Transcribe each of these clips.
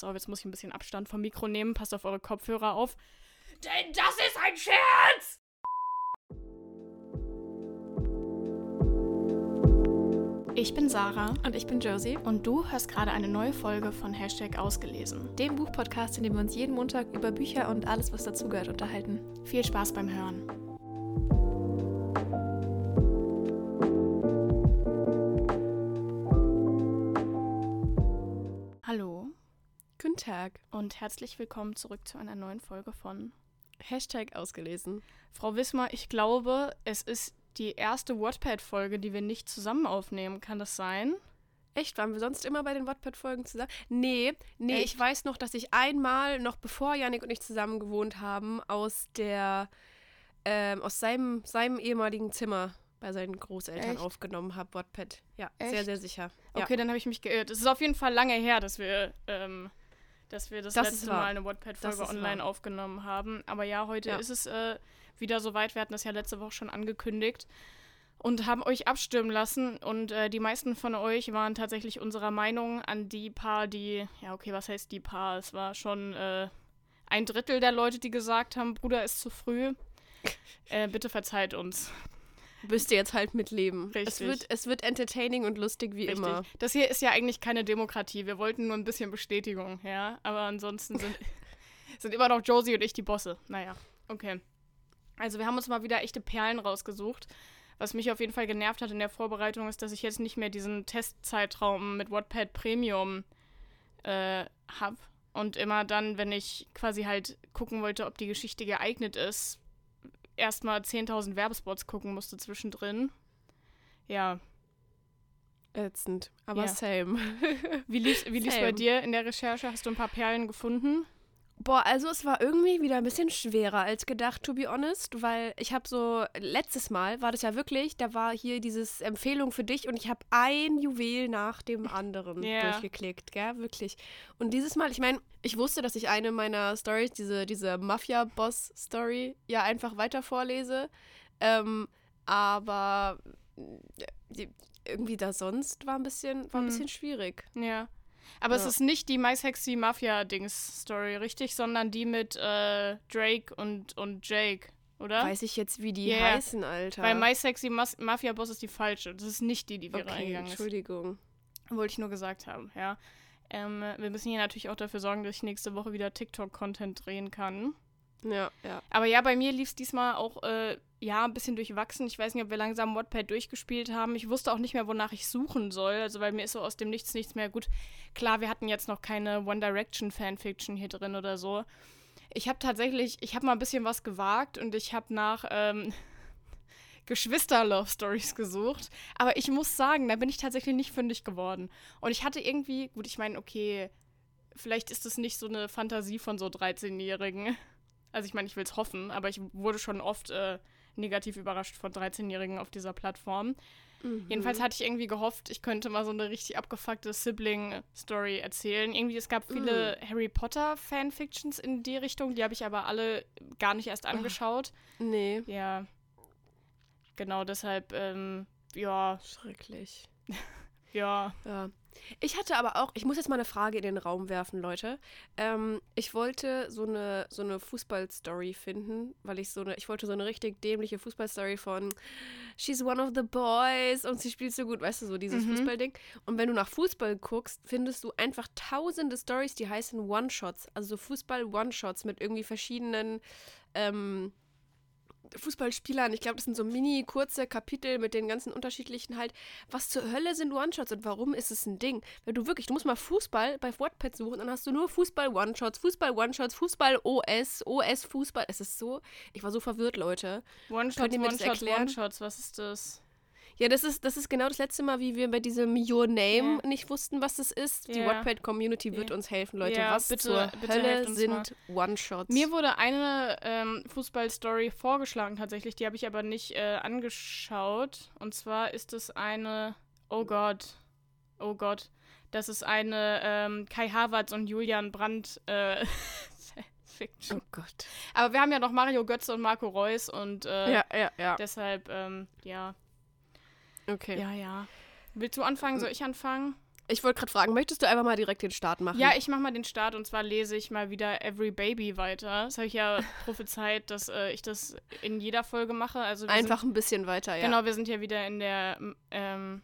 Pass auf, jetzt muss ich ein bisschen Abstand vom Mikro nehmen. Passt auf eure Kopfhörer auf. Denn das ist ein Scherz! Ich bin Sarah Und ich bin Josie, und du hörst gerade eine neue Folge von Hashtag Ausgelesen. dem Buchpodcast, in dem wir uns jeden Montag über Bücher und alles, was dazugehört, unterhalten. Viel Spaß beim Hören. Guten Tag. und herzlich willkommen zurück zu einer neuen Folge von Hashtag ausgelesen. Frau Wismar. Ich glaube, es ist die erste Wattpad-Folge, die wir nicht zusammen aufnehmen. Kann das sein? Echt, waren wir sonst immer bei den Wattpad-Folgen zusammen? Nee, nee, Echt? ich weiß noch, dass ich einmal, noch bevor Yannick und ich zusammen gewohnt haben, aus der, ähm, aus seinem, seinem ehemaligen Zimmer bei seinen Großeltern Echt? aufgenommen habe, Wattpad. Ja, sehr, Echt? sehr sicher. Ja. Okay, dann habe ich mich geirrt. Es ist auf jeden Fall lange her, dass wir, ähm, dass wir das, Das letzte. Mal eine Wattpad-Folge online wahr. aufgenommen haben. Aber ja, heute Ja. ist es äh, wieder soweit. Wir hatten das ja letzte Woche schon angekündigt und haben euch abstimmen lassen. Und äh, die meisten von euch waren tatsächlich unserer Meinung an die paar, die, ja, okay, was heißt die paar? Es war schon äh, ein Drittel der Leute, die gesagt haben, Bruder ist zu früh. Äh, bitte verzeiht uns. Müsst ihr jetzt halt mitleben. Es Richtig. wird, es wird entertaining und lustig wie Richtig. immer. Das hier ist ja eigentlich keine Demokratie. Wir wollten nur ein bisschen Bestätigung, ja. Aber ansonsten sind, sind immer noch Josie und ich die Bosse. Naja, okay. Also wir haben uns mal wieder echte Perlen rausgesucht. Was mich auf jeden Fall genervt hat in der Vorbereitung, ist, dass ich jetzt nicht mehr diesen Testzeitraum mit Wattpad Premium äh, habe. Und immer dann, wenn ich quasi halt gucken wollte, ob die Geschichte geeignet ist, erstmal 10.000 Werbespots gucken musste zwischendrin. Ja, Ätzend, aber Ja. same. Wie wie lief's bei dir in der Recherche? Hast du ein paar Perlen gefunden? Boah, also es war irgendwie wieder ein bisschen schwerer als gedacht, to be honest, weil ich habe so, letztes Mal war das ja wirklich, da war hier dieses Empfehlung für dich und ich habe ein Juwel nach dem anderen Ja. durchgeklickt, gell, wirklich. Und dieses Mal, ich meine, ich wusste, dass ich eine meiner Stories, diese, diese Mafia-Boss-Story, ja einfach weiter vorlese, ähm, aber äh, irgendwie da sonst war ein bisschen, war ein Hm. bisschen schwierig. Ja. Aber es Ja. ist nicht die My Sexy Mafia-Dings-Story, richtig? Sondern die mit äh, Drake und, und Jake, oder? Weiß ich jetzt, wie die ja. heißen, Alter. Weil Mas Mafia Boss ist die falsche. Das ist nicht die, die wir Okay, reingegangen ist. Entschuldigung. Wollte ich nur gesagt haben, ja. Ähm, wir müssen hier natürlich auch dafür sorgen, dass ich nächste Woche wieder TikTok-Content drehen kann. Ja, ja. Aber ja, bei mir lief es diesmal auch, äh, ja, ein bisschen durchwachsen. Ich weiß nicht, ob wir langsam Wattpad durchgespielt haben. Ich wusste auch nicht mehr, wonach ich suchen soll. Also, weil mir ist so aus dem Nichts nichts mehr gut. Klar, wir hatten jetzt noch keine One Direction Fanfiction hier drin oder so. Ich habe tatsächlich, ich habe mal ein bisschen was gewagt und ich habe nach ähm, Geschwister-Love-Stories gesucht. Aber ich muss sagen, da bin ich tatsächlich nicht fündig geworden. Und ich hatte irgendwie, gut, ich meine, okay, vielleicht ist es nicht so eine Fantasie von so 13-Jährigen. Also ich meine, ich will es hoffen, aber ich wurde schon oft äh, negativ überrascht von 13-Jährigen auf dieser Plattform. Mhm. Jedenfalls hatte ich irgendwie gehofft, ich könnte mal so eine richtig abgefuckte Sibling-Story erzählen. Irgendwie, es gab viele Harry Potter-Fanfictions in die Richtung, die habe ich aber alle gar nicht erst angeschaut. Nee, Ja, genau deshalb, ähm, ja, schrecklich. ja. Ja. Ich hatte aber auch, ich muss jetzt mal eine Frage in den Raum werfen, Leute. Ähm, ich wollte so eine, so eine Fußballstory finden, weil ich so eine, ich wollte so eine richtig dämliche Fußballstory von She's one of the boys und sie spielt so gut, weißt du, so dieses Mhm. Fußballding. Und wenn du nach Fußball guckst, findest du einfach tausende Stories, die heißen One-Shots, also so Fußball-One-Shots mit irgendwie verschiedenen ähm, Fußballspielern. Ich glaube, das sind so mini kurze Kapitel mit den ganzen unterschiedlichen halt. Was zur Hölle sind One-Shots und warum ist es ein Ding? Wenn du wirklich, du musst mal Fußball bei Wattpad suchen, dann hast du nur Fußball-One-Shots, Fußball-One-Shots, Fußball-OS, OS-Fußball. Es ist so, ich war so verwirrt, Leute. One-Shots, One-Shots? One-Shots, was ist das? Ja, das ist, das ist genau das letzte Mal, wie wir bei diesem Your Name Ja. nicht wussten, was das ist. Die Ja. Wattpad-Community wird Ja. uns helfen, Leute. Was bitte- zur bitte Hölle sind One-Shots? Mir wurde eine ähm, Fußballstory vorgeschlagen tatsächlich, die habe ich aber nicht äh, angeschaut. Und zwar ist es eine, oh Gott, oh Gott, das ist eine ähm, Kai Havertz und Julian Brandt äh, Fiction. oh Gott. Aber wir haben ja noch Mario Götze und Marco Reus und äh, Ja, ja, ja. deshalb, ähm, ja, Okay. ja, ja. Willst du anfangen? Soll ich anfangen? Ich wollte gerade fragen, möchtest du einfach mal direkt den Start machen? Ja, ich mache mal den Start und zwar lese ich mal wieder Every Baby weiter. Das habe ich ja prophezeit, dass äh, ich das in jeder Folge mache. Also einfach sind, ein bisschen weiter, ja. Genau, wir sind ja wieder in der ähm,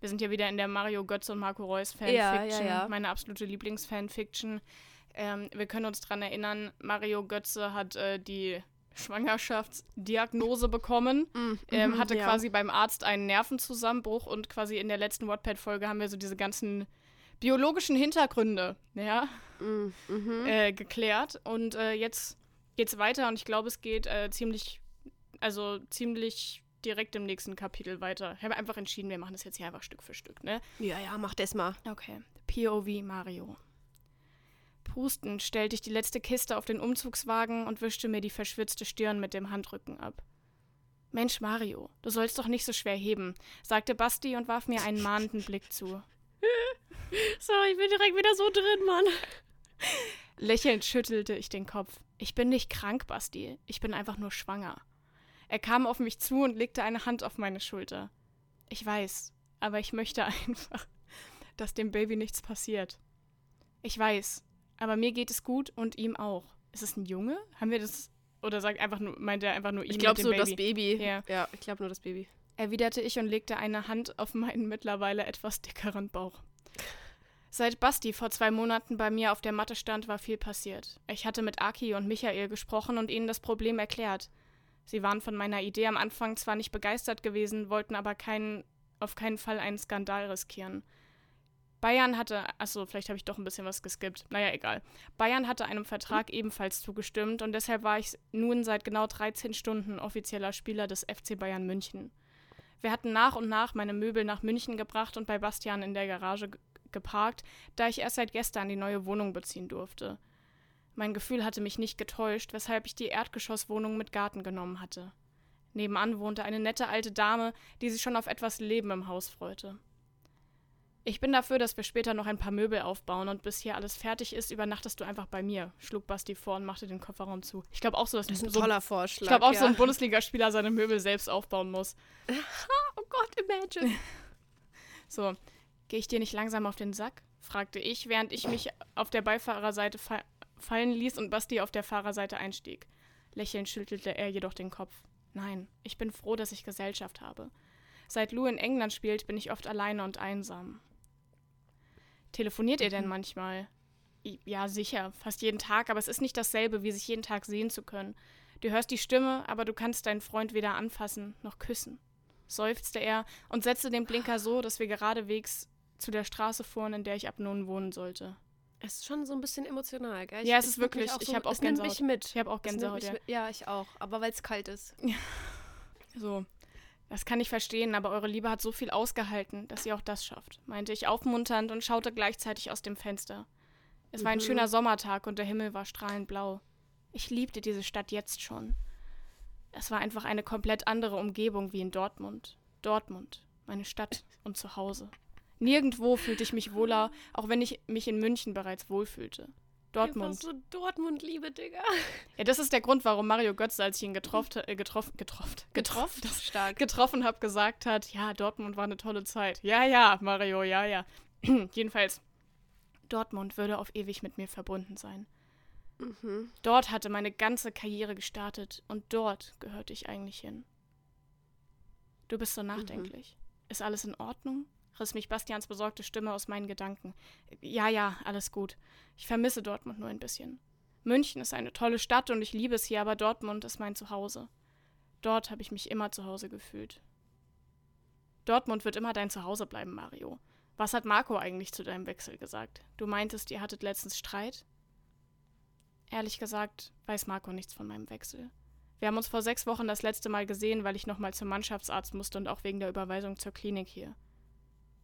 wir sind ja wieder in der Mario Götze und Marco Reus Fanfiction, Ja, ja, ja. meine absolute Lieblingsfanfiction. Ähm, wir können uns dran erinnern, Mario Götze hat äh, die Schwangerschaftsdiagnose bekommen, Mm, ähm, mhm, hatte ja. quasi beim Arzt einen Nervenzusammenbruch und quasi in der letzten Wattpad-Folge haben wir so diese ganzen biologischen Hintergründe, ja, Mm, mhm. äh, geklärt. Und äh, jetzt geht's weiter und ich glaube, es geht äh, ziemlich, also ziemlich direkt im nächsten Kapitel weiter. Ich habe einfach entschieden, wir machen das jetzt hier einfach Stück für Stück, ne? Ja, ja, mach das mal. Okay. POV Mario. Prustend stellte ich die letzte Kiste auf den Umzugswagen und wischte mir die verschwitzte Stirn mit dem Handrücken ab. Mensch, Mario, du sollst doch nicht so schwer heben, sagte Basti und warf mir einen mahnenden Blick zu. Sorry, ich bin direkt wieder so drin, Mann. Lächelnd schüttelte ich den Kopf. Ich bin nicht krank, Basti. Ich bin einfach nur schwanger. Er kam auf mich zu und legte eine Hand auf meine Schulter. Ich weiß, aber ich möchte einfach, dass dem Baby nichts passiert. Ich weiß, aber mir geht es gut und ihm auch. Ist es ein Junge? Haben wir das oder sagt einfach nur meint er einfach nur ihn Ich glaube so Baby? das Baby. Ja. ja ich glaube nur das Baby. erwiderte ich und legte eine Hand auf meinen mittlerweile etwas dickeren Bauch. Seit Basti vor zwei Monaten bei mir auf der Matte stand, war viel passiert. Ich hatte mit Aki und Michael gesprochen und ihnen das Problem erklärt. Sie waren von meiner Idee am Anfang zwar nicht begeistert gewesen, wollten aber keinen, auf keinen Fall einen Skandal riskieren. Bayern hatte, achso, vielleicht habe ich doch ein bisschen was geskippt. Naja, egal. Bayern hatte einem Vertrag ebenfalls zugestimmt und deshalb war ich nun seit genau 13 Stunden offizieller Spieler des FC Bayern München. Wir hatten nach und nach meine Möbel nach München gebracht und bei Bastian in der Garage ge- geparkt, da ich erst seit gestern die neue Wohnung beziehen durfte. Mein Gefühl hatte mich nicht getäuscht, weshalb ich die Erdgeschosswohnung mit Garten genommen hatte. Nebenan wohnte eine nette alte Dame, die sich schon auf etwas Leben im Haus freute. Ich bin dafür, dass wir später noch ein paar Möbel aufbauen und bis hier alles fertig ist, übernachtest du einfach bei mir, schlug Basti vor und machte den Kofferraum zu. Ich glaube auch so, dass Das ist ein so, toller Vorschlag. ich glaube auch ja. so ein Bundesligaspieler seine Möbel selbst aufbauen muss. Oh Gott, imagine. So, gehe ich dir nicht langsam auf den Sack? fragte ich, während ich mich auf der Beifahrerseite fa fallen ließ und Basti auf der Fahrerseite einstieg. Lächelnd schüttelte er jedoch den Kopf. Nein, ich bin froh, dass ich Gesellschaft habe. Seit Lou in England spielt, bin ich oft alleine und einsam. Telefoniert ihr denn manchmal? I- Ja, sicher, fast jeden Tag, aber es ist nicht dasselbe, wie sich jeden Tag sehen zu können. Du hörst die Stimme, aber du kannst deinen Freund weder anfassen noch küssen seufzte er und setzte den Blinker so, dass wir geradewegs zu der Straße fuhren, in der ich ab nun wohnen sollte. Es ist schon so ein bisschen emotional, gell? Ja, es ist wirklich- ich so, hab auch es nimmt Gänsehaut. mich mit. Ich habe auch Gänsehaut. Ja, ich auch. Aber weil es kalt ist. So, das kann ich verstehen, aber eure Liebe hat so viel ausgehalten, dass ihr auch das schafft, meinte ich aufmunternd und schaute gleichzeitig aus dem Fenster. Es war ein Mhm. schöner Sommertag und der Himmel war strahlend blau. Ich liebte diese Stadt jetzt schon. Es war einfach eine komplett andere Umgebung wie in Dortmund. Dortmund, meine Stadt und Zuhause. Nirgendwo fühlte ich mich wohler, auch wenn ich mich in München bereits wohlfühlte. Dortmund. So Dortmund-Liebe, Digga. Ja, das ist der Grund, warum Mario Götze, als ich ihn getroffen, äh, getroffen, getroffen, Getroffen? Stark. getroffen habe, gesagt hat, ja, Dortmund war eine tolle Zeit. Ja, ja, Mario, ja, ja. Jedenfalls, Dortmund würde auf ewig mit mir verbunden sein. Mhm. Dort hatte meine ganze Karriere gestartet und dort gehörte ich eigentlich hin. Du bist so nachdenklich. Ist alles in Ordnung? Riss mich Bastians besorgte Stimme aus meinen Gedanken. Ja, ja, alles gut. Ich vermisse Dortmund nur ein bisschen. München ist eine tolle Stadt und ich liebe es hier, aber Dortmund ist mein Zuhause. Dort habe ich mich immer zu Hause gefühlt. Dortmund wird immer dein Zuhause bleiben, Mario. Was hat Marco eigentlich zu deinem Wechsel gesagt? Du meintest, ihr hattet letztens Streit? Ehrlich gesagt, weiß Marco nichts von meinem Wechsel. Wir haben uns vor sechs Wochen das letzte Mal gesehen, weil ich nochmal zum Mannschaftsarzt musste und auch wegen der Überweisung zur Klinik hier.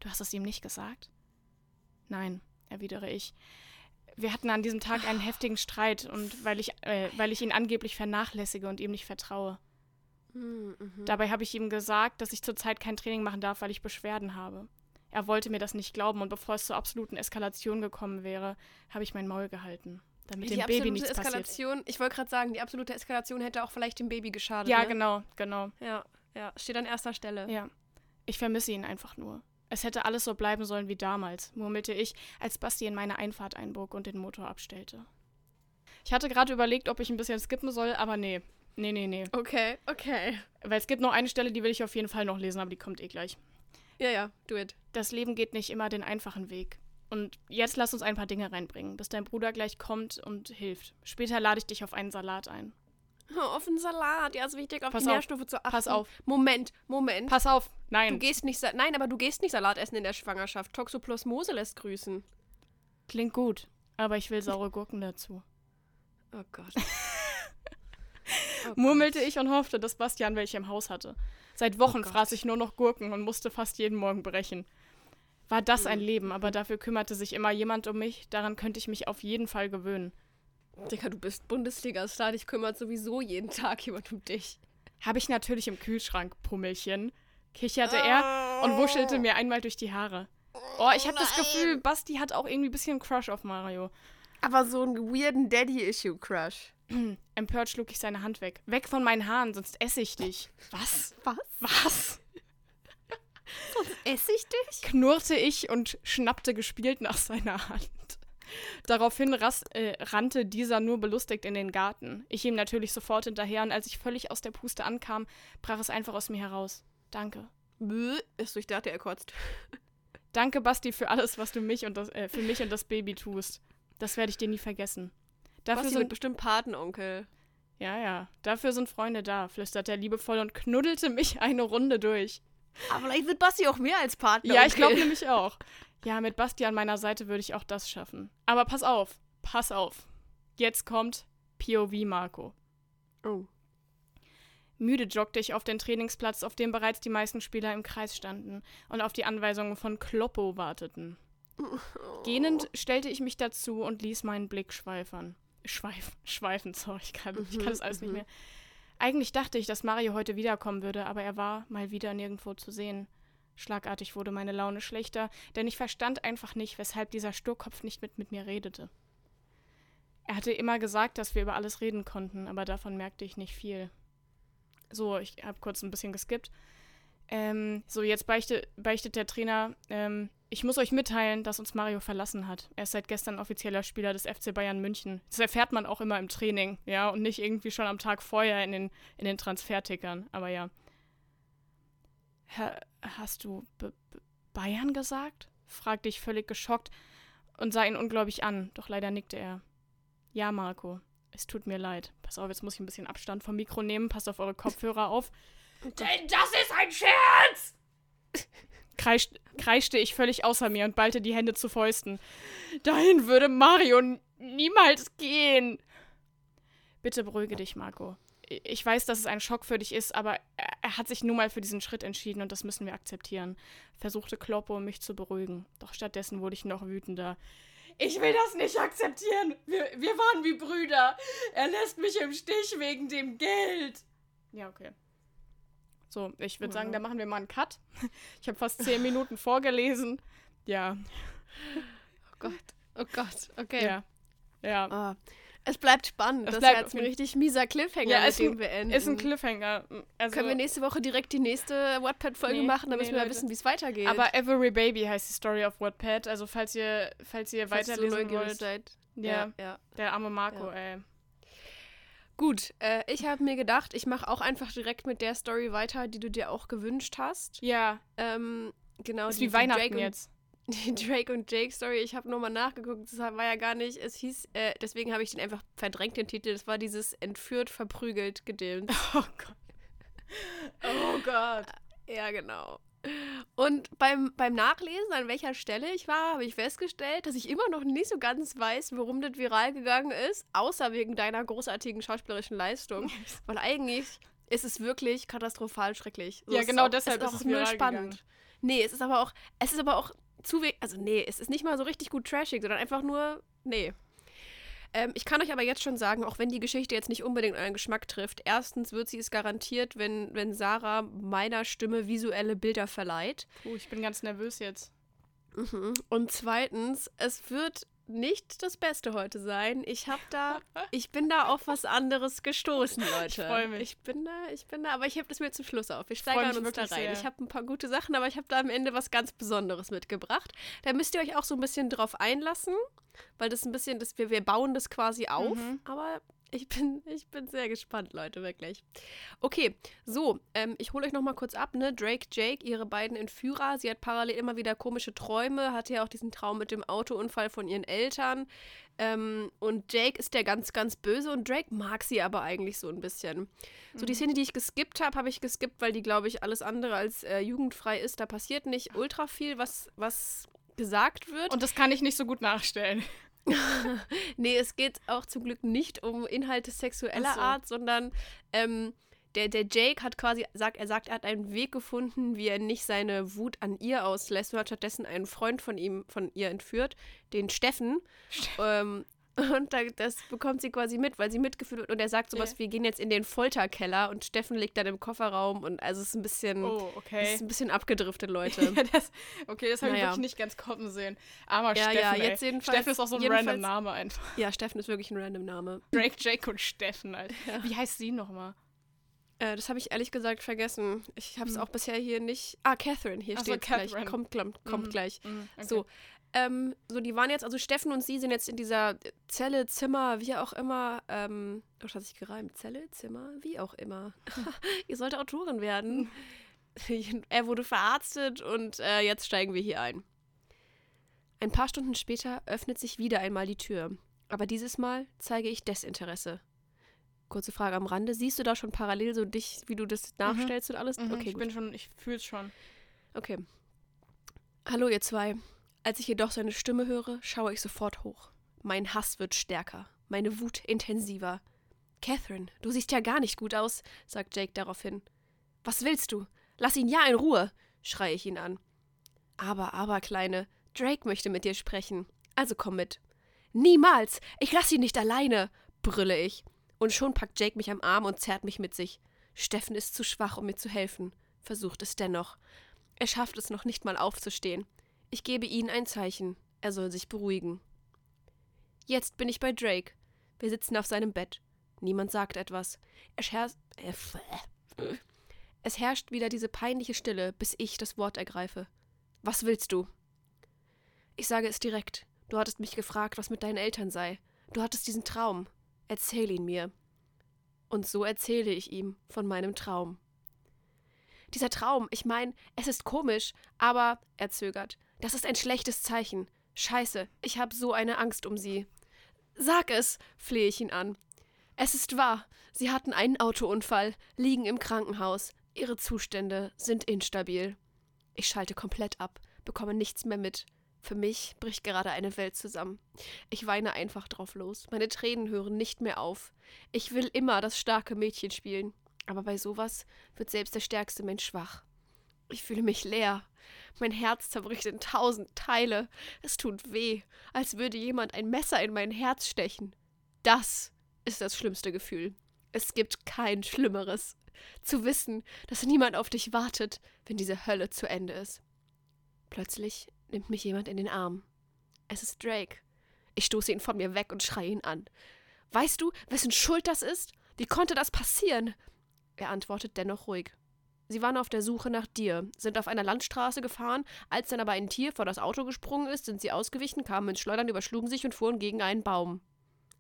Du hast es ihm nicht gesagt? Nein, erwidere ich. Wir hatten an diesem Tag einen heftigen Streit und weil ich, äh, weil ich ihn angeblich vernachlässige und ihm nicht vertraue. Mhm. mhm. Dabei habe ich ihm gesagt, dass ich zurzeit kein Training machen darf, weil ich Beschwerden habe. Er wollte mir das nicht glauben und bevor es zur absoluten Eskalation gekommen wäre, habe ich mein Maul gehalten, damit die dem Baby nichts passiert. Eskalation, ich wollte gerade sagen, die absolute Eskalation hätte auch vielleicht dem Baby geschadet. Ja, ne? genau, genau. Ja, ja. Steht an erster Stelle. Ja. Ich vermisse ihn einfach nur. Es hätte alles so bleiben sollen wie damals, murmelte ich, als Basti in meine Einfahrt einbog und den Motor abstellte. Ich hatte gerade überlegt, ob ich ein bisschen skippen soll, aber nee. Nee, nee, nee. Okay, okay. Weil es gibt noch eine Stelle, die will ich auf jeden Fall noch lesen, aber die kommt eh gleich. Ja, ja, do it. Das Leben geht nicht immer den einfachen Weg. Und jetzt lass uns ein paar Dinge reinbringen, bis dein Bruder gleich kommt und hilft. Später lade ich dich auf einen Salat ein. Oh, auf den Salat, ja, ist wichtig, auf Pass die auf, Nährstoffe zu achten. pass auf. Moment, Moment. Pass auf! Du Nein! gehst nicht, nein, aber du gehst nicht Salat essen in der Schwangerschaft. Toxoplasmose lässt grüßen. Klingt gut, aber ich will saure Gurken dazu. Oh Gott. Murmelte ich und hoffte, dass Bastian welche im Haus hatte. Seit Wochen Gott. fraß ich nur noch Gurken und musste fast jeden Morgen brechen. War das ein Leben, aber dafür kümmerte sich immer jemand um mich, daran könnte ich mich auf jeden Fall gewöhnen. Digga, du bist Bundesliga-Star, dich kümmert sowieso jeden Tag jemand um dich. Habe ich natürlich im Kühlschrank, Pummelchen, kicherte er und wuschelte mir einmal durch die Haare. Oh, ich habe das Gefühl, Basti hat auch irgendwie ein bisschen Crush auf Mario. Aber so einen weirden Daddy-Issue-Crush. Empört schlug ich seine Hand weg. Weg von meinen Haaren, sonst esse ich dich. Was? Was? Was? Esse ich dich? knurrte ich und schnappte gespielt nach seiner Hand. Daraufhin ras, äh, rannte dieser nur belustigt in den Garten. Ich ihm natürlich sofort hinterher und als ich völlig aus der Puste ankam, brach es einfach aus mir heraus. Danke. Bäh, ist ich dachte, er kotzt. Danke, Basti, für alles, was du mich und das, äh, für mich und das Baby tust. Das werde ich dir nie vergessen. Dafür Basti sind, bestimmt Patenonkel. ja, ja, dafür sind Freunde da, flüsterte er liebevoll und knuddelte mich eine Runde durch. Aber vielleicht wird Basti auch mehr als Patenonkel. Ja, ich glaube nämlich auch. Ja, mit Basti an meiner Seite würde ich auch das schaffen. Aber pass auf, pass auf. Jetzt kommt POV Marco. Oh. Müde joggte ich auf den Trainingsplatz, auf dem bereits die meisten Spieler im Kreis standen und auf die Anweisungen von Kloppo warteten. Gähnend stellte ich mich dazu und ließ meinen Blick schweifern. Schweif, schweifen, sorry, ich kann, ich kann das alles nicht mehr. Eigentlich dachte ich, dass Mario heute wiederkommen würde, aber er war mal wieder nirgendwo zu sehen. Schlagartig wurde meine Laune schlechter, denn ich verstand einfach nicht, weshalb dieser Sturkopf nicht mit, mit mir redete. Er hatte immer gesagt, dass wir über alles reden konnten, aber davon merkte ich nicht viel. So, ich habe kurz ein bisschen geskippt. Ähm, so, jetzt beichte, beichtet der Trainer, ähm, ich muss euch mitteilen, dass uns Mario verlassen hat. Er ist seit gestern offizieller Spieler des FC Bayern München. Das erfährt man auch immer im Training, ja, und nicht irgendwie schon am Tag vorher in den, in den Transfertickern. Aber ja. Ha, hast du B B Bayern gesagt? fragte ich völlig geschockt und sah ihn ungläubig an, doch leider nickte er. Ja, Marco, es tut mir leid. Pass auf, jetzt muss ich ein bisschen Abstand vom Mikro nehmen. Passt auf eure Kopfhörer auf. Denn das ist ein Scherz! Kreischt, kreischte ich völlig außer mir und ballte die Hände zu Fäusten. Dahin würde Mario niemals gehen. Bitte beruhige dich, Marco. Ich weiß, dass es ein Schock für dich ist, aber er, er hat sich nun mal für diesen Schritt entschieden und das müssen wir akzeptieren. Versuchte Kloppo, mich zu beruhigen. Doch stattdessen wurde ich noch wütender. Ich will das nicht akzeptieren. Wir, wir waren wie Brüder. Er lässt mich im Stich wegen dem Geld. Ja, okay. So, ich würde sagen, Ja. da machen wir mal einen Cut. Ich habe fast zehn Minuten vorgelesen. Ja, Oh Gott, oh Gott, okay. ja, ja. Ah, es bleibt spannend. Es das bleibt ist jetzt ein richtig mieser Cliffhanger, Ja, mit ist ein- dem wir enden. Ist ein Cliffhanger. Also, Können wir nächste Woche direkt die nächste Wattpad-Folge Nee, machen, dann nee, müssen wir Leute. wissen, wie es weitergeht. aber Every Baby heißt die Story of Wattpad. Also falls ihr, falls ihr Falls so weiterlesen neugierig wollt. seid. Ja, ja. der arme Marco, Ja. ey. Gut, äh, ich habe mir gedacht, ich mache auch einfach direkt mit der Story weiter, die du dir auch gewünscht hast. Ja, Ähm, genau. ist die- wie Weihnachten Drake jetzt. Die Drake und Jake Story, ich habe nochmal nachgeguckt, das war ja gar nicht, es hieß, äh, deswegen habe ich den einfach verdrängt, den Titel, das war dieses entführt, verprügelt, gedöns. Oh Gott. Oh Gott. Ja, genau. Und beim, beim Nachlesen, an welcher Stelle ich war, habe ich festgestellt, dass ich immer noch nicht so ganz weiß, warum das viral gegangen ist, außer wegen deiner großartigen schauspielerischen Leistung. Weil eigentlich ist es wirklich katastrophal schrecklich. So, Ja, genau deshalb es ist es viral spannend. gegangen. Nee, es ist aber auch, es ist aber auch zu wenig, also nee, es ist nicht mal so richtig gut trashig, sondern einfach nur, nee. Ähm, ich kann euch aber jetzt schon sagen, auch wenn die Geschichte jetzt nicht unbedingt euren Geschmack trifft, erstens wird sie es garantiert, wenn, wenn Sarah meiner Stimme visuelle Bilder verleiht. Puh, ich bin ganz nervös jetzt. Mhm. Und zweitens, es wird nicht das Beste heute sein. Ich habe da, ich bin da auf was anderes gestoßen, Leute. Ich freue mich. Ich bin da, ich bin da, aber ich habe das mir zum Schluss auf. Wir steigern uns da rein. Sehr. Ich habe ein paar gute Sachen, aber ich habe da am Ende was ganz Besonderes mitgebracht. Da müsst ihr euch auch so ein bisschen drauf einlassen, weil das ein bisschen, das, wir, wir bauen das quasi auf, mhm. aber ich bin, ich bin sehr gespannt, Leute, wirklich. Okay, so, ähm, ich hole euch noch mal kurz ab, ne? Drake, Jake, ihre beiden Entführer. Sie hat parallel immer wieder komische Träume, hatte ja auch diesen Traum mit dem Autounfall von ihren Eltern. Ähm, und Jake ist der ganz, ganz böse und Drake mag sie aber eigentlich so ein bisschen. So, die mhm. Szene, die ich geskippt habe, habe ich geskippt, weil die, glaube ich, alles andere als äh, jugendfrei ist. Da passiert nicht ultra viel, was, was gesagt wird. Und das kann ich nicht so gut nachstellen. nee, es geht auch zum Glück nicht um Inhalte sexueller so. Art, sondern ähm, der, der Jake hat quasi, sagt, er sagt, er hat einen Weg gefunden, wie er nicht seine Wut an ihr auslässt und hat stattdessen einen Freund von ihm, von ihr entführt, den Steffen. ähm, und das bekommt sie quasi mit, weil sie mitgeführt wird. Und er sagt sowas, yeah. wir gehen jetzt in den Folterkeller und Steffen liegt dann im Kofferraum und also es ist ein bisschen, oh, okay. ist ein bisschen abgedriftet, Leute. ja, das, okay, das habe naja. ich wirklich nicht ganz kommen sehen. Aber ja, Steffen, ja, jetzt jedenfalls, Steffen ist auch so ein random Name einfach. Ja, Steffen ist wirklich ein random Name. Drake, Jake und Steffen, Alter. Ja. Wie heißt sie nochmal? Äh, das habe ich ehrlich gesagt vergessen. Ich habe es hm. auch bisher hier nicht. Ah, Catherine, hier steht so, gleich. Kommt, kommt, kommt hm. gleich. Hm, okay. So, ähm, so, die waren jetzt, also Steffen und sie sind jetzt in dieser Zelle, Zimmer, wie auch immer. Ähm, oh, das hat sich gereimt. Zelle, Zimmer, wie auch immer. Ihr sollt Autorin werden. er wurde verarztet und äh, jetzt steigen wir hier ein. Ein paar Stunden später öffnet sich wieder einmal die Tür. Aber dieses Mal zeige ich Desinteresse. Kurze Frage am Rande. Siehst du da schon parallel so dich, wie du das mhm. nachstellst mhm. und alles? Mhm, okay, ich gut. bin schon, ich fühl's schon. Okay. Hallo, ihr zwei. Als ich jedoch seine Stimme höre, schaue ich sofort hoch. Mein Hass wird stärker, meine Wut intensiver. Catherine, du siehst ja gar nicht gut aus, sagt Jake daraufhin. Was willst du? Lass ihn ja in Ruhe, schreie ich ihn an. Aber, aber, Kleine, Drake möchte mit dir sprechen. Also komm mit. Niemals! Ich lass ihn nicht alleine! brülle ich. Und schon packt Jake mich am Arm und zerrt mich mit sich. Steffen ist zu schwach, um mir zu helfen, versucht es dennoch. Er schafft es noch nicht mal aufzustehen. Ich gebe ihnen ein Zeichen. Er soll sich beruhigen. Jetzt bin ich bei Drake. Wir sitzen auf seinem Bett. Niemand sagt etwas. Es, herrscht, wieder diese peinliche Stille, bis ich das Wort ergreife. Was willst du? Ich sage es direkt. Du hattest mich gefragt, was mit deinen Eltern sei. Du hattest diesen Traum. Erzähl ihn mir. Und so erzähle ich ihm von meinem Traum. Dieser Traum, ich meine, es ist komisch, aber er zögert. Das ist ein schlechtes Zeichen. Scheiße, ich habe so eine Angst um sie. Sag es, flehe ich ihn an. Es ist wahr. Sie hatten einen Autounfall, liegen im Krankenhaus. Ihre Zustände sind instabil. Ich schalte komplett ab, bekomme nichts mehr mit. Für mich bricht gerade eine Welt zusammen. Ich weine einfach drauf los. Meine Tränen hören nicht mehr auf. Ich will immer das starke Mädchen spielen. Aber bei sowas wird selbst der stärkste Mensch schwach. Ich fühle mich leer. Mein Herz zerbricht in tausend Teile. Es tut weh, als würde jemand ein Messer in mein Herz stechen. Das ist das schlimmste Gefühl. Es gibt kein Schlimmeres. Zu wissen, dass niemand auf dich wartet, wenn diese Hölle zu Ende ist. Plötzlich nimmt mich jemand in den Arm. Es ist Drake. Ich stoße ihn von mir weg und schreie ihn an. Weißt du, wessen Schuld das ist? Wie konnte das passieren? Er antwortet dennoch ruhig. Sie waren auf der Suche nach dir, sind auf einer Landstraße gefahren, als dann aber ein Tier vor das Auto gesprungen ist, sind sie ausgewichen, kamen ins Schleudern, überschlugen sich und fuhren gegen einen Baum.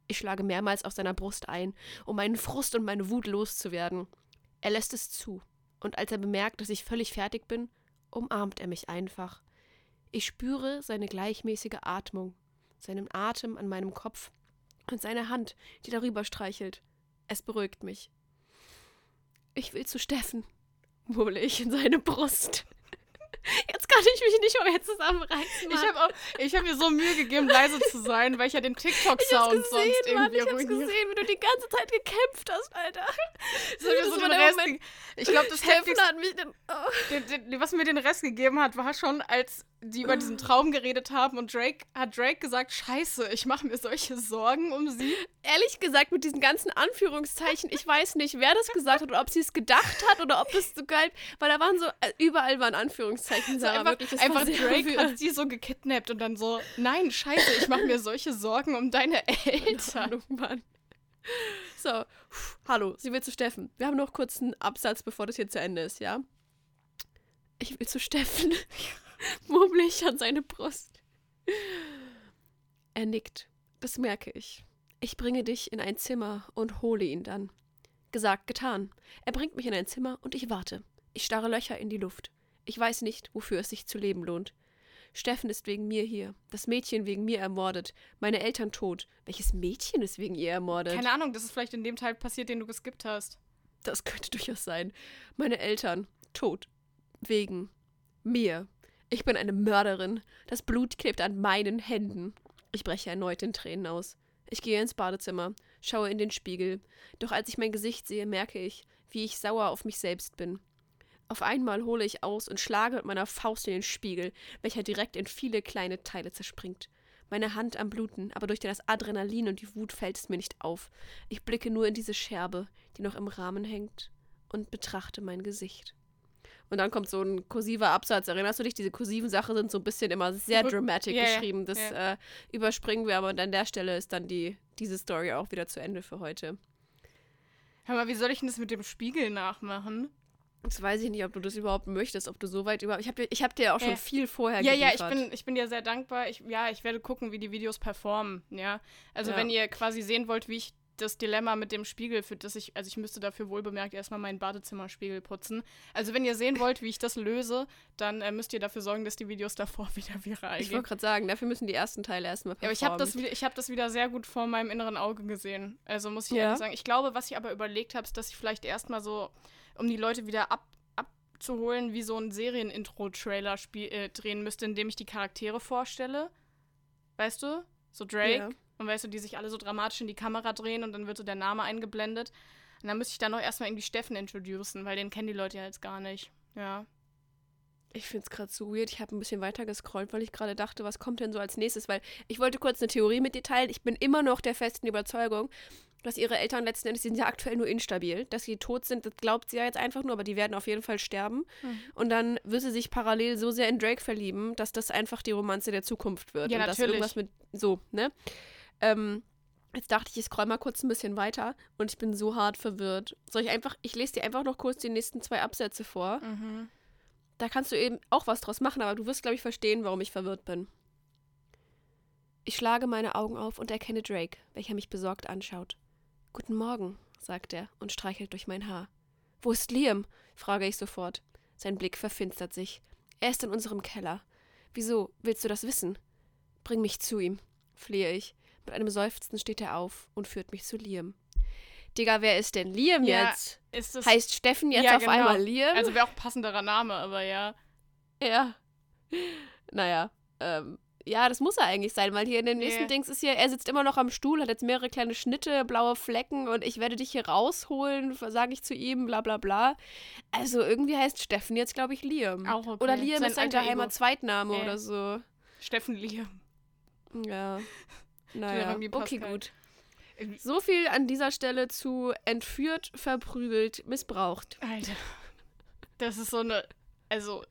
Ich schlage mehrmals auf seiner Brust ein, um meinen Frust und meine Wut loszuwerden. Er lässt es zu, und als er bemerkt, dass ich völlig fertig bin, umarmt er mich einfach. Ich spüre seine gleichmäßige Atmung, seinen Atem an meinem Kopf und seine Hand, die darüber streichelt. Es beruhigt mich. Ich will zu Steffen, murmle ich in seine Brust. Jetzt kann ich mich nicht mehr zusammenreißen. Ich habe hab mir so Mühe gegeben, leise zu sein, weil ich ja den TikTok-Sound sonst irgendwie Mann, Ich hab's gesehen, wie du die ganze Zeit gekämpft hast, Alter. So, so den Rest, ich glaube, das Kämpfen hat mich... Den, oh. den, den, was mir den Rest gegeben hat, war schon, als die über diesen Traum geredet haben und Drake hat Drake gesagt, scheiße, ich mache mir solche Sorgen um sie. Ehrlich gesagt, mit diesen ganzen Anführungszeichen, ich weiß nicht, wer das gesagt hat oder ob sie es gedacht hat oder ob das so geil, weil da waren so, äh, überall waren Anführungszeichen. So Sarah, einfach wirklich, einfach Drake hat sie so gekidnappt und dann so, nein, scheiße, ich mache mir solche Sorgen um deine Eltern. Mann. So, pff, hallo, sie will zu Steffen. Wir haben noch kurz einen Absatz, bevor das hier zu Ende ist, ja? Ich will zu Steffen. Murmel ich an seine Brust. Er nickt. Das merke ich. Ich bringe dich in ein Zimmer und hole ihn dann. Gesagt, getan. Er bringt mich in ein Zimmer und ich warte. Ich starre Löcher in die Luft. Ich weiß nicht, wofür es sich zu leben lohnt. Steffen ist wegen mir hier. Das Mädchen wegen mir ermordet. Meine Eltern tot. Welches Mädchen ist wegen ihr ermordet? Keine Ahnung, das ist vielleicht in dem Teil passiert, den du geskippt hast. Das könnte durchaus sein. Meine Eltern tot. Wegen mir. Ich bin eine Mörderin. Das Blut klebt an meinen Händen. Ich breche erneut in Tränen aus. Ich gehe ins Badezimmer, schaue in den Spiegel. Doch als ich mein Gesicht sehe, merke ich, wie ich sauer auf mich selbst bin. Auf einmal hole ich aus und schlage mit meiner Faust in den Spiegel, welcher direkt in viele kleine Teile zerspringt. Meine Hand am Bluten, aber durch das Adrenalin und die Wut fällt es mir nicht auf. Ich blicke nur in diese Scherbe, die noch im Rahmen hängt, und betrachte mein Gesicht. Und dann kommt so ein kursiver Absatz. Erinnerst du dich? Diese kursiven Sachen sind so ein bisschen immer sehr Rück- dramatic Ja, geschrieben. Das ja. äh, überspringen wir, aber an der Stelle ist dann die, diese Story auch wieder zu Ende für heute. Hör mal, wie soll ich denn das mit dem Spiegel nachmachen? Das weiß ich nicht, ob du das überhaupt möchtest, ob du so weit über. Ich habe dir, ich hab dir ja auch schon Ja. viel vorher Ja, ja, ich geliefert. bin, ich bin dir sehr dankbar. Ich, ja, ich werde gucken, wie die Videos performen, ja. Also Ja. wenn ihr quasi sehen wollt, wie ich das Dilemma mit dem Spiegel, für das ich, also ich müsste dafür wohlbemerkt erstmal meinen Badezimmerspiegel putzen. Also wenn ihr sehen wollt, wie ich das löse, dann äh, müsst ihr dafür sorgen, dass die Videos davor wieder viral Ich gehen. wollte gerade sagen, dafür müssen die ersten Teile erstmal Ja, aber ich habe das, performen. wieder- ich hab das wieder sehr gut vor meinem inneren Auge gesehen. Also muss ich Ja. ehrlich sagen. Ich glaube, was ich aber überlegt habe, ist, dass ich vielleicht erstmal so, um die Leute wieder ab, abzuholen, wie so ein Serien-Intro-Trailer äh, drehen müsste, indem ich die Charaktere vorstelle. Weißt du? So Drake. Ja. Und weißt du, die sich alle so dramatisch in die Kamera drehen und dann wird so der Name eingeblendet. Und dann müsste ich dann noch erstmal irgendwie Steffen introducen, weil den kennen die Leute ja jetzt gar nicht. Ja. Ich finde es gerade so weird. Ich habe ein bisschen weiter gescrollt, weil ich gerade dachte, was kommt denn so als nächstes? Weil ich wollte kurz eine Theorie mit dir teilen. Ich bin immer noch der festen Überzeugung, dass ihre Eltern letzten Endes, die sind ja aktuell nur instabil, dass sie tot sind, das glaubt sie ja jetzt einfach nur, aber die werden auf jeden Fall sterben. Und dann wird sie sich parallel so sehr in Drake verlieben, dass das einfach die Romanze der Zukunft wird. Ja, und dass natürlich. irgendwas mit, so, ne? Ähm, jetzt dachte ich, ich scroll mal kurz ein bisschen weiter und ich bin so hart verwirrt. Soll ich einfach, ich lese dir einfach noch kurz die nächsten zwei Absätze vor. Mhm. Da kannst du eben auch was draus machen, aber du wirst, glaube ich, verstehen, warum ich verwirrt bin. Ich schlage meine Augen auf und erkenne Drake, welcher mich besorgt anschaut. Guten Morgen, sagt er und streichelt durch mein Haar. Wo ist Liam? frage ich sofort. Sein Blick verfinstert sich. Er ist in unserem Keller. Wieso? Willst du das wissen? Bring mich zu ihm, flehe ich. Mit einem Seufzen steht er auf und führt mich zu Liam. Digga, wer ist denn Liam Ja, jetzt? Das. Heißt Steffen jetzt Ja, auf genau. einmal Liam? also wäre auch ein passenderer Name, aber ja. Ja. Naja, ähm, ja, das muss er eigentlich sein, weil hier in dem nächsten Nee. Dings ist hier, er sitzt immer noch am Stuhl, hat jetzt mehrere kleine Schnitte, blaue Flecken und ich werde dich hier rausholen, sage ich zu ihm, bla bla bla. Also irgendwie heißt Steffen jetzt, glaube ich, Liam. Auch okay. Oder Liam Sein ist sein geheimer. Zweitname Äh. oder so. Steffen Liam. Ja. Naja, okay, gut. So viel an dieser Stelle zu entführt, verprügelt, missbraucht. Alter. Das ist so eine. Also.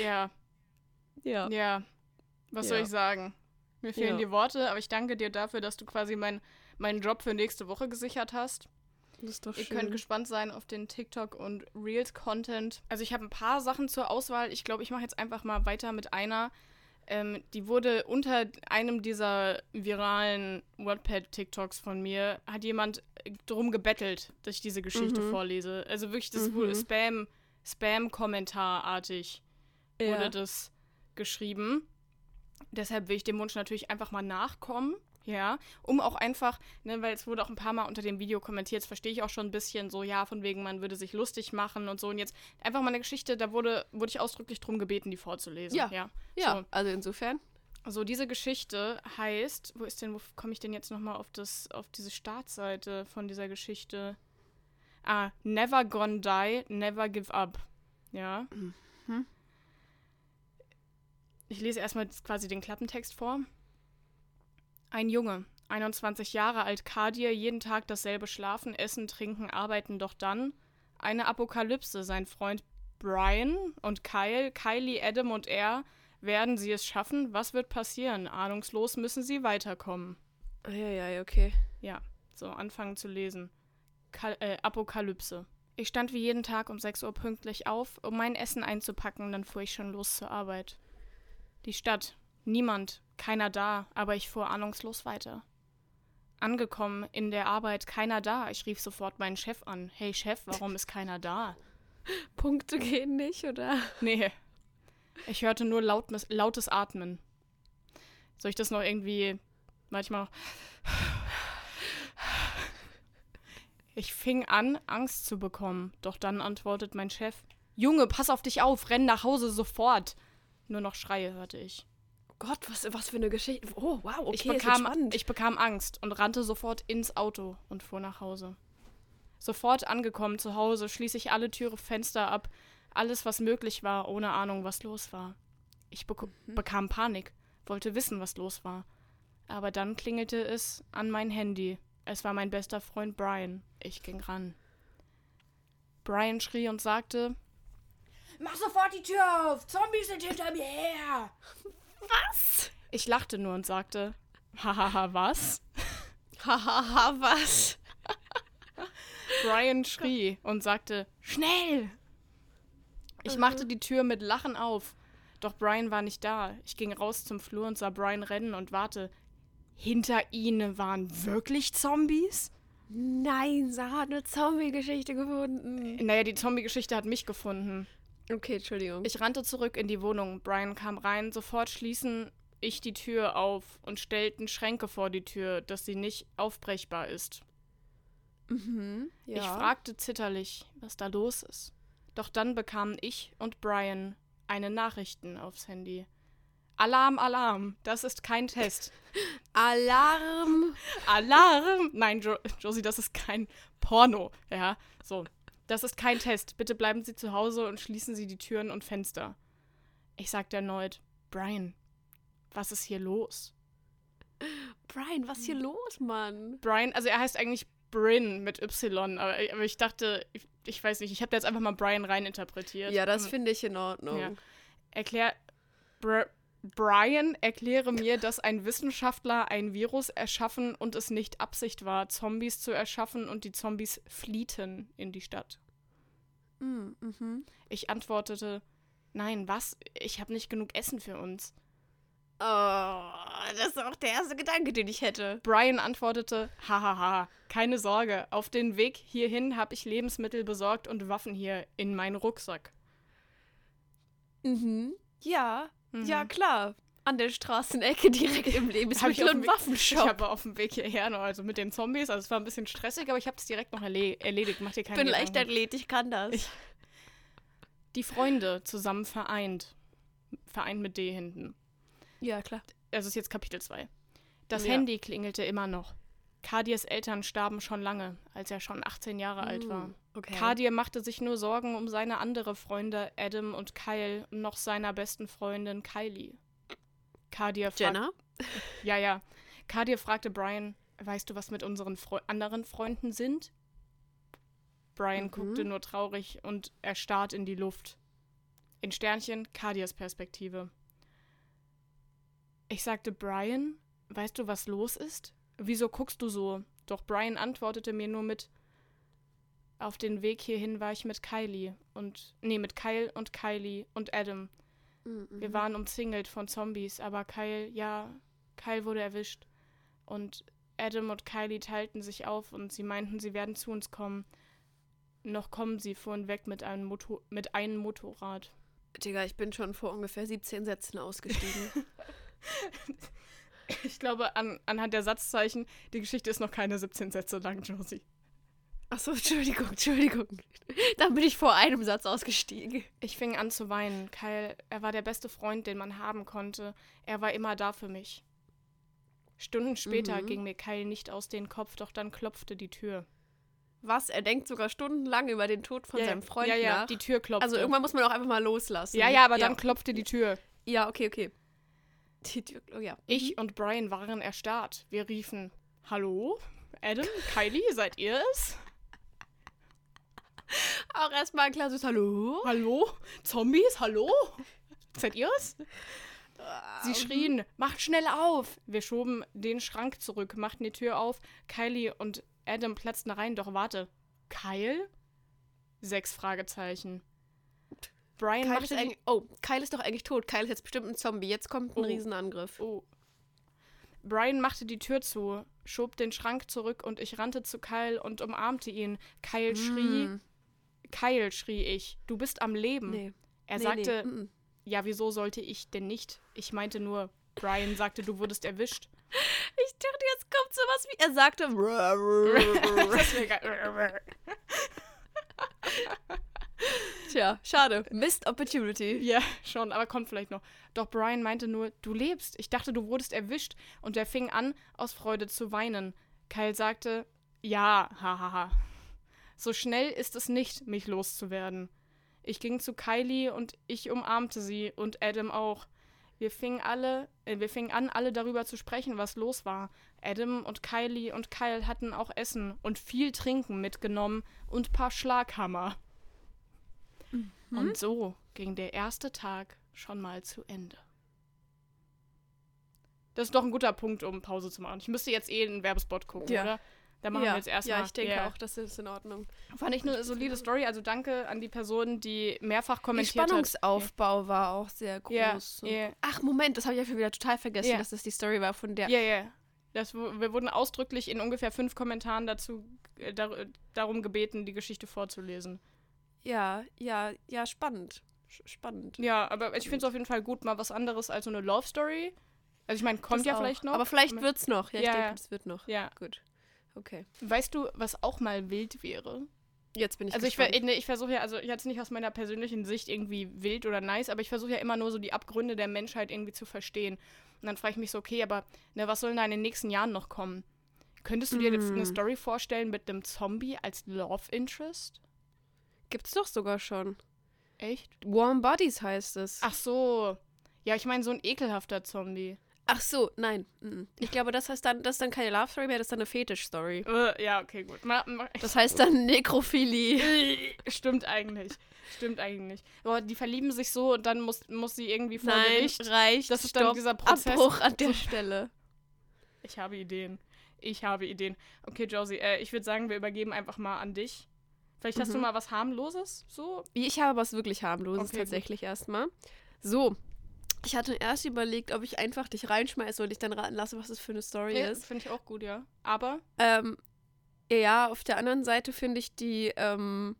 Ja. Ja. Ja. Was soll Ja. ich sagen? Mir fehlen Ja. die Worte, aber ich danke dir dafür, dass du quasi mein, meinen Job für nächste Woche gesichert hast. Das ist doch Ihr schön. könnt gespannt sein auf den TikTok und Reels-Content. Also ich habe ein paar Sachen zur Auswahl. Ich glaube, ich mache jetzt einfach mal weiter mit einer. Ähm, die wurde unter einem dieser viralen WordPad-TikToks von mir, hat jemand äh, drum gebettelt, dass ich diese Geschichte Mhm. vorlese. Also wirklich, das Mhm. wurde Spam, Spam-Kommentarartig ja. wurde das geschrieben. Deshalb will ich dem Wunsch natürlich einfach mal nachkommen. Ja, um auch einfach, ne, weil es wurde auch ein paar Mal unter dem Video kommentiert, das verstehe ich auch schon ein bisschen so, ja, von wegen, man würde sich lustig machen und so. Und jetzt einfach mal eine Geschichte, da wurde, wurde ich ausdrücklich drum gebeten, die vorzulesen. Ja. ja. ja, also insofern. So. so, diese Geschichte heißt, wo ist denn, wo komme ich denn jetzt nochmal auf das, auf diese Startseite von dieser Geschichte? Ah, Never Gonna Die, Never Give Up. Ja. ich lese erstmal quasi den Klappentext vor. Ein Junge, 21 Jahre alt, Kadir, jeden Tag dasselbe Schlafen, Essen, Trinken, Arbeiten, doch dann eine Apokalypse. Sein Freund Brian und Kyle, Kylie, Adam und er, werden sie es schaffen? Was wird passieren? Ahnungslos müssen sie weiterkommen. Ja, ja, okay. Ja, so, anfangen zu lesen. Kal äh, Apokalypse. Ich stand wie jeden Tag um 6 Uhr pünktlich auf, um mein Essen einzupacken, dann fuhr ich schon los zur Arbeit. Die Stadt. Niemand, keiner da, aber ich fuhr ahnungslos weiter. Angekommen in der Arbeit, keiner da. Ich rief sofort meinen Chef an. Hey Chef, warum ist keiner da? Punkte gehen nicht, oder? Nee. Ich hörte nur laut, lautes Atmen. Soll ich das noch irgendwie manchmal noch. Ich fing an, Angst zu bekommen, doch dann antwortet mein Chef: Junge, pass auf dich auf, renn nach Hause sofort. Nur noch Schreie hörte ich. Gott, was, was für eine Geschichte. Oh, wow, okay, ich bekam, ich bekam Angst und rannte sofort ins Auto und fuhr nach Hause. Sofort angekommen zu Hause schließ ich alle Türe, Fenster ab, alles, was möglich war, ohne Ahnung, was los war. Ich bek mhm. bekam Panik, wollte wissen, was los war. Aber dann klingelte es an mein Handy. Es war mein bester Freund Brian. Ich ging ran. Brian schrie und sagte: Mach sofort die Tür auf! Zombies sind hinter mir her! Was? Ich lachte nur und sagte: Hahaha, was? Hahaha, was? Brian schrie und sagte: Schnell! Ich machte die Tür mit Lachen auf. Doch Brian war nicht da. Ich ging raus zum Flur und sah Brian rennen und warte. Hinter ihnen waren wirklich Zombies? Nein, Sarah hat eine Zombie-Geschichte gefunden. Naja, die Zombie-Geschichte hat mich gefunden. Okay, Entschuldigung. Ich rannte zurück in die Wohnung. Brian kam rein. Sofort schließen ich die Tür auf und stellten Schränke vor die Tür, dass sie nicht aufbrechbar ist. Mhm, ja. Ich fragte zitterlich, was da los ist. Doch dann bekamen ich und Brian eine Nachrichten aufs Handy. Alarm, Alarm, das ist kein Test. Alarm! Alarm! Nein, jo Josie, das ist kein Porno. Ja, so. Das ist kein Test. Bitte bleiben Sie zu Hause und schließen Sie die Türen und Fenster. Ich sagte erneut, Brian, was ist hier los? Brian, was ist hier los, Mann? Brian, also er heißt eigentlich Bryn mit Y, aber, aber ich dachte, ich, ich weiß nicht, ich habe da jetzt einfach mal Brian reininterpretiert. Ja, das finde ich in Ordnung. Ja. Erklär, Br Brian, erkläre mir, dass ein Wissenschaftler ein Virus erschaffen und es nicht Absicht war, Zombies zu erschaffen und die Zombies fliehten in die Stadt. Mm, mhm. Ich antwortete, nein, was? Ich habe nicht genug Essen für uns. Oh, das ist auch der erste Gedanke, den ich hätte. Brian antwortete, hahaha, keine Sorge, auf den Weg hierhin habe ich Lebensmittel besorgt und Waffen hier in meinen Rucksack. Mhm. Ja, mhm. ja klar. An der Straßenecke direkt im Lebensmittel- und Waffenshop. Ich habe auf dem Weg hierher noch, also mit den Zombies, also es war ein bisschen stressig, aber ich habe es direkt noch erle erledigt. Mach dir keine Ich bin Leichtathlet, ich kann das. Ich, die Freunde zusammen vereint. Vereint mit D hinten. Ja, klar. Also ist jetzt Kapitel 2. Das ja. Handy klingelte immer noch. Kadirs Eltern starben schon lange, als er schon 18 Jahre mm, alt war. Okay. Kadir machte sich nur Sorgen um seine andere Freunde Adam und Kyle und noch seiner besten Freundin Kylie. Kadir Jenna? Ja, ja. Kadir fragte Brian, weißt du, was mit unseren Fre anderen Freunden sind? Brian mhm. guckte nur traurig und erstarrt in die Luft. In Sternchen Kadirs Perspektive. Ich sagte, Brian, weißt du, was los ist? Wieso guckst du so? Doch Brian antwortete mir nur mit Auf den Weg hierhin war ich mit Kylie und nee, mit Kyle und Kylie und Adam. Mhm. Wir waren umzingelt von Zombies, aber Kyle, ja, Kyle wurde erwischt. Und Adam und Kylie teilten sich auf und sie meinten, sie werden zu uns kommen. Noch kommen sie, fuhren weg mit einem, Motor mit einem Motorrad. Digga, ich bin schon vor ungefähr 17 Sätzen ausgestiegen. Ich glaube, an, anhand der Satzzeichen, die Geschichte ist noch keine 17 Sätze lang, Josie. Achso, Entschuldigung, Entschuldigung. Dann bin ich vor einem Satz ausgestiegen. Ich fing an zu weinen. Kyle, er war der beste Freund, den man haben konnte. Er war immer da für mich. Stunden später mhm. ging mir Kyle nicht aus dem Kopf, doch dann klopfte die Tür. Was? Er denkt sogar stundenlang über den Tod von ja, seinem Freund ja, ja, nach? die Tür klopfte. Also irgendwann muss man auch einfach mal loslassen. Ja, ja, aber ja. dann klopfte die Tür. Ja, okay, okay. Die Tür, oh ja. Ich und Brian waren erstarrt. Wir riefen, hallo? Adam, Kylie, seid ihr es? Auch erstmal ein klares Hallo. Hallo? Zombies, hallo? Seid ihr es? Sie schrien, macht schnell auf! Wir schoben den Schrank zurück, machten die Tür auf. Kylie und Adam platzten rein, doch warte. Kyle? Sechs Fragezeichen. Brian Kyle ist machte die, eigentlich, oh, Kyle ist doch eigentlich tot. Kyle ist jetzt bestimmt ein Zombie. Jetzt kommt ein Oh. Riesenangriff. Oh. Brian machte die Tür zu, schob den Schrank zurück und ich rannte zu Kyle und umarmte ihn. Kyle schrie, Kyle, schrie ich, du bist am Leben. nee. Er nee, sagte, nee. mm, mm. ja, wieso sollte ich denn nicht? Ich meinte nur, Brian sagte, du wurdest erwischt. Ich dachte, jetzt kommt sowas wie. Er sagte. Tja, schade. Missed Opportunity. ja, schon, aber kommt vielleicht noch. Doch Brian meinte nur, du lebst. Ich dachte, du wurdest erwischt. Und er fing an, aus Freude zu weinen. Kyle sagte, ja, hahaha. So schnell ist es nicht, mich loszuwerden. Ich ging zu Kylie und ich umarmte sie und Adam auch. Wir fingen alle, äh, wir fingen an, alle darüber zu sprechen, was los war. Adam und Kylie und Kyle hatten auch Essen und viel Trinken mitgenommen und paar Schlaghammer. Und so ging der erste Tag schon mal zu Ende. Das ist doch ein guter Punkt, um Pause zu machen. Ich müsste jetzt eh einen Werbespot gucken, Ja. oder? Da machen ja, wir jetzt erstmal. ja, ich denke Ja. auch, das ist in Ordnung. Fand ich eine solide Story. Also danke an die Person, die mehrfach Der kommentiert hat. Spannungsaufbau war auch sehr groß. ja, Ach, Moment, das habe ich ja wieder total vergessen, dass das die Story war von der. ja, ja. Das, wir wurden ausdrücklich in ungefähr fünf Kommentaren dazu äh, dar, darum gebeten, die Geschichte vorzulesen. Ja, ja, ja, spannend. Spannend. Ja, aber ich finde es auf jeden Fall gut, mal was anderes als so eine Love Story. Also ich meine, kommt Das ja auch. vielleicht noch. Aber vielleicht wird's noch. Ja, ich Ja, denke, ja. das wird noch. Ja. Gut. Okay. Weißt du, was auch mal wild wäre? Jetzt bin ich Also ich, gespannt. ver nee, ich versuche ja, also jetzt nicht aus meiner persönlichen Sicht irgendwie wild oder nice, aber ich versuche ja immer nur so die Abgründe der Menschheit irgendwie zu verstehen. Und dann frage ich mich so, okay, aber ne, was soll denn da in den nächsten Jahren noch kommen? Könntest du dir eine- eine Mm. Story vorstellen mit einem Zombie als Love Interest? Gibt's doch sogar schon. Echt? Warm Bodies heißt es. Ach so. Ja, ich meine so ein ekelhafter Zombie. Ach so, nein. Ich glaube, das heißt dann, das ist dann keine Love Story mehr, das ist dann eine Fetisch-Story. Äh, ja, okay, gut. Ma, ma, Das heißt dann Nekrophilie. Stimmt eigentlich. Stimmt eigentlich. Aber die verlieben sich so und dann muss, muss sie irgendwie vor Nein, Gericht. reicht. Das ist dann Stopp. dieser Prozess. Abbruch an der Stelle. Ich habe Ideen. Ich habe Ideen. Okay, Josie, äh, ich würde sagen, wir übergeben einfach mal an dich. Vielleicht hast du Mhm. mal was harmloses, so? Ich habe was wirklich harmloses Okay, tatsächlich erstmal. So. Ich hatte erst überlegt, ob ich einfach dich reinschmeiße und dich dann raten lasse, was das für eine Story Ja, ist. finde ich auch gut, ja. Aber Ähm, ja, auf der anderen Seite finde ich die, ähm.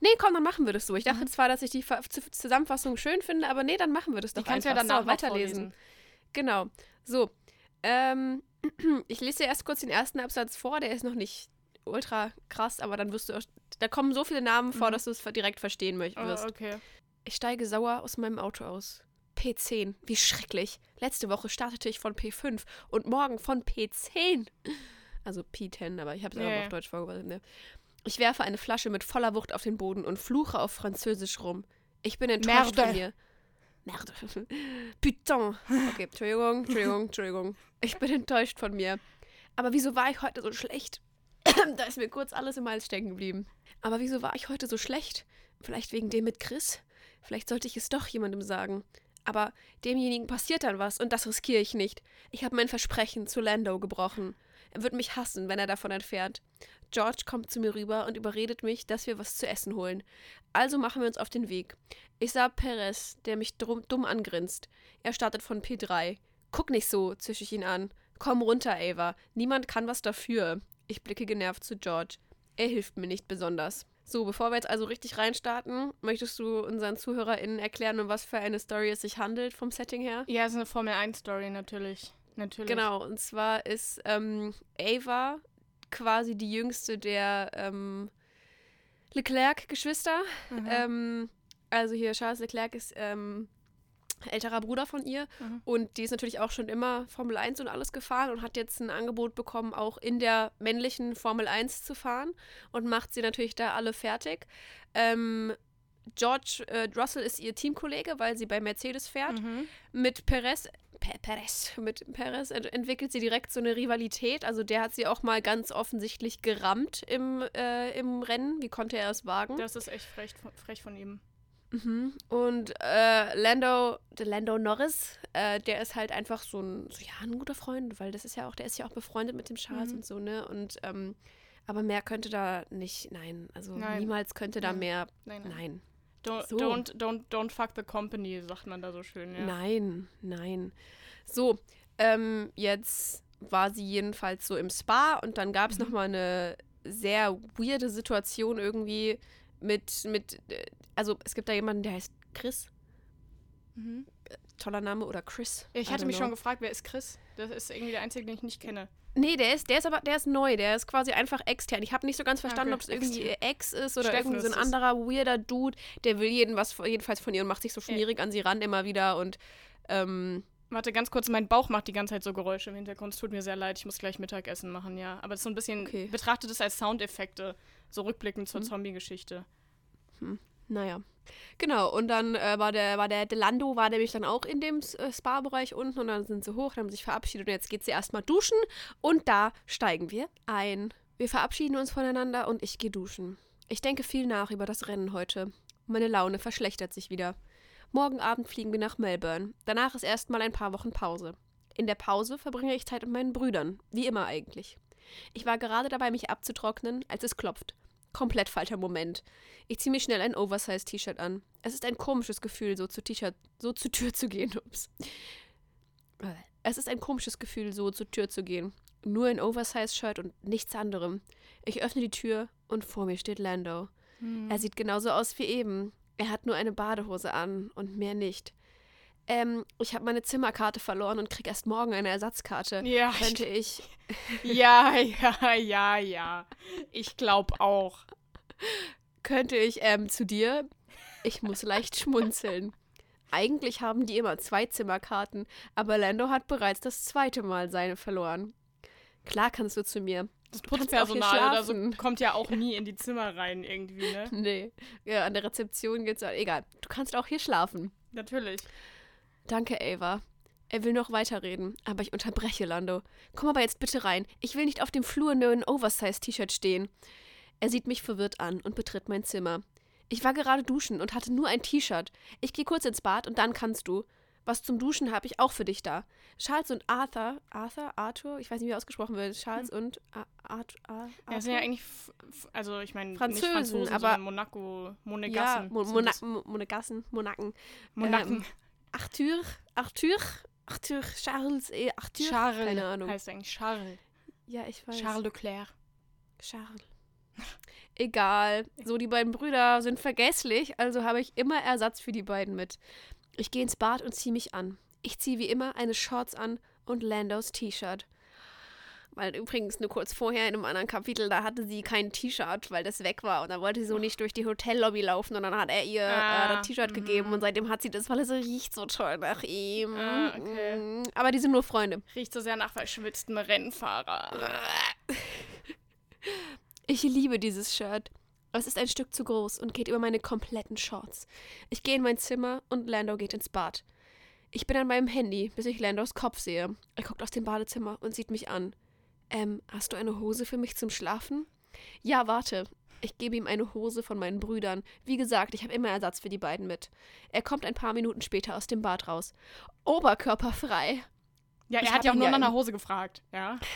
Nee, komm, dann machen wir das so. Ich dachte Mhm. zwar, dass ich die Ver Zusammenfassung schön finde, aber nee, dann machen wir das die doch kannst du einfach. ja danach so, weiterlesen. vorlesen. Genau. So. Ähm, ich lese dir erst kurz den ersten Absatz vor, der ist noch nicht ultra krass, aber dann wirst du. auch- Da kommen so viele Namen vor, Mhm. dass du es direkt verstehen möcht- Oh, okay. Ich steige sauer aus meinem Auto aus. P10, wie schrecklich. Letzte Woche startete ich von P5 und morgen von P10. Also P10, aber ich habe es einfach ja. auf Deutsch vorgebracht. Ne? Ich werfe eine Flasche mit voller Wucht auf den Boden und fluche auf Französisch rum. Ich bin enttäuscht Merde. von mir. Merde. Putain. Okay, Entschuldigung, Entschuldigung, Entschuldigung. Ich bin enttäuscht von mir. Aber wieso war ich heute so schlecht? da ist mir kurz alles im Hals stecken geblieben. Aber wieso war ich heute so schlecht? Vielleicht wegen dem mit Chris? Vielleicht sollte ich es doch jemandem sagen. Aber demjenigen passiert dann was und das riskiere ich nicht. Ich habe mein Versprechen zu Lando gebrochen. Er wird mich hassen, wenn er davon entfernt. George kommt zu mir rüber und überredet mich, dass wir was zu essen holen. Also machen wir uns auf den Weg. Ich sah Perez, der mich drum, dumm angrinst. Er startet von P3. Guck nicht so, zische ich ihn an. Komm runter, Ava. Niemand kann was dafür. Ich blicke genervt zu George. Er hilft mir nicht besonders. So, bevor wir jetzt also richtig reinstarten, möchtest du unseren ZuhörerInnen erklären, um was für eine Story es sich handelt vom Setting her? Ja, ist eine Formel 1-Story, natürlich. Natürlich. Genau, und zwar ist ähm, Ava quasi die jüngste der ähm, Leclerc-Geschwister. Mhm. Ähm, also hier Charles Leclerc ist ähm, älterer Bruder von ihr Mhm. und die ist natürlich auch schon immer Formel 1 und alles gefahren und hat jetzt ein Angebot bekommen, auch in der männlichen Formel 1 zu fahren und macht sie natürlich da alle fertig. Ähm, George äh, Russell ist ihr Teamkollege, weil sie bei Mercedes fährt. Mhm. Mit Perez, Pe Perez, mit Perez ent entwickelt sie direkt so eine Rivalität. Also der hat sie auch mal ganz offensichtlich gerammt im, äh, im Rennen. Wie konnte er es wagen? Das ist echt frech, frech von ihm. Mhm. Und äh, Lando, der Lando Norris, äh, der ist halt einfach so ein, so, ja, ein guter Freund, weil das ist ja auch, der ist ja auch befreundet mit dem Charles Mhm. und so, ne? Und ähm, aber mehr könnte da nicht, nein, also Nein. niemals könnte da Nein. mehr, Nein, nein. Don't, So. don't, don't, don't fuck the company, sagt man da so schön, ja. nein, nein. So, ähm, jetzt war sie jedenfalls so im Spa und dann gab es Mhm. noch mal eine sehr weirde Situation irgendwie mit, mit, äh, also es gibt da jemanden, der heißt Chris, Mhm. toller Name, oder Chris. Ich hatte mich know. schon gefragt, wer ist Chris? Das ist irgendwie der einzige, den ich nicht kenne. Nee, der ist, der ist aber, der ist neu, der ist quasi einfach extern. Ich habe nicht so ganz verstanden, Okay, ob es irgendwie ihr Ex ist oder Steffen irgendwie so ein anderer weirder Dude, der will jeden was, jedenfalls von ihr und macht sich so schmierig an sie ran immer wieder und ähm, Warte, ganz kurz, mein Bauch macht die ganze Zeit so Geräusche im Hintergrund. Es tut mir sehr leid, ich muss gleich Mittagessen machen, ja. Aber es ist so ein bisschen, Okay. Betrachtet es als Soundeffekte, so rückblickend zur Zombie-Geschichte. naja. Genau, und dann äh, war der, war der Delando, war nämlich dann auch in dem äh, Spa-Bereich unten und dann sind sie hoch, haben sich verabschiedet und jetzt geht sie erstmal duschen und da steigen wir ein. Wir verabschieden uns voneinander und ich gehe duschen. Ich denke viel nach über das Rennen heute. Meine Laune verschlechtert sich wieder. Morgen Abend fliegen wir nach Melbourne. Danach ist erstmal ein paar Wochen Pause. In der Pause verbringe ich Zeit mit meinen Brüdern, wie immer eigentlich. Ich war gerade dabei, mich abzutrocknen, als es klopft. Komplett falscher Moment. Ich ziehe mir schnell ein Oversize-T-Shirt an. Es ist ein komisches Gefühl, so zu T-Shirt, so zur Tür zu gehen. Ups. Es ist ein komisches Gefühl, so zur Tür zu gehen. Nur ein Oversize-Shirt und nichts anderem. Ich öffne die Tür und vor mir steht Lando. Er sieht genauso aus wie eben. Er hat nur eine Badehose an und mehr nicht. Ähm, ich habe meine Zimmerkarte verloren und krieg erst morgen eine Ersatzkarte. Ja, Könnte ich. ja, ja, ja, ja. Ich glaube auch. Könnte ich ähm, zu dir? Ich muss leicht schmunzeln. Eigentlich haben die immer zwei Zimmerkarten, aber Lando hat bereits das zweite Mal seine verloren. Klar kannst du zu mir. Das Putzpersonal oder so kommt ja auch nie in die Zimmer rein irgendwie, ne? Nee, ja, an der Rezeption geht's auch. Egal. Du kannst auch hier schlafen. Natürlich. Danke, Ava. Er will noch weiterreden, aber ich unterbreche Lando. Komm aber jetzt bitte rein. Ich will nicht auf dem Flur nur in Oversize-T-Shirt stehen. Er sieht mich verwirrt an und betritt mein Zimmer. Ich war gerade duschen und hatte nur ein T-Shirt. Ich gehe kurz ins Bad und dann kannst du. Was zum Duschen habe ich auch für dich da. Charles und Arthur, Arthur, Arthur, ich weiß nicht, wie ausgesprochen wird. Charles und Ar Arthur, Ar Ja, das sind ja eigentlich, also ich meine, Französen, Franzosen, aber- Monaco, ja, Monegassen. Das. Mo Monegassen, Monaken. Monaken. Arthur, Arthur, Arthur, Charles, eh, Arthur. Charles Keine Ahnung. heißt eigentlich Charles. Ja, ich weiß. Charles Leclerc. Charles. Egal. So, die beiden Brüder sind vergesslich, also habe ich immer Ersatz für die beiden mit. Ich gehe ins Bad und ziehe mich an. Ich ziehe wie immer eine Shorts an und Landos T-Shirt. Weil übrigens nur kurz vorher in einem anderen Kapitel, da hatte sie kein T-Shirt, weil das weg war. Und dann wollte sie so nicht durch die Hotellobby laufen und dann hat er ihr Ah, äh, das T-Shirt mhm. gegeben und seitdem hat sie das, weil es riecht so toll nach ihm. Ah, okay. Mm, Aber die sind nur Freunde. Riecht so sehr nach verschwitztem Rennfahrer. Ich liebe dieses Shirt. Es ist ein Stück zu groß und geht über meine kompletten Shorts. Ich gehe in mein Zimmer und Lando geht ins Bad. Ich bin an meinem Handy, bis ich Landos Kopf sehe. Er guckt aus dem Badezimmer und sieht mich an. Ähm, hast du eine Hose für mich zum Schlafen? Ja, warte. Ich gebe ihm eine Hose von meinen Brüdern. Wie gesagt, ich habe immer Ersatz für die beiden mit. Er kommt ein paar Minuten später aus dem Bad raus. Oberkörperfrei. Ja, Ich er hat hab ja auch nur ja nach einer Hose gefragt, ja.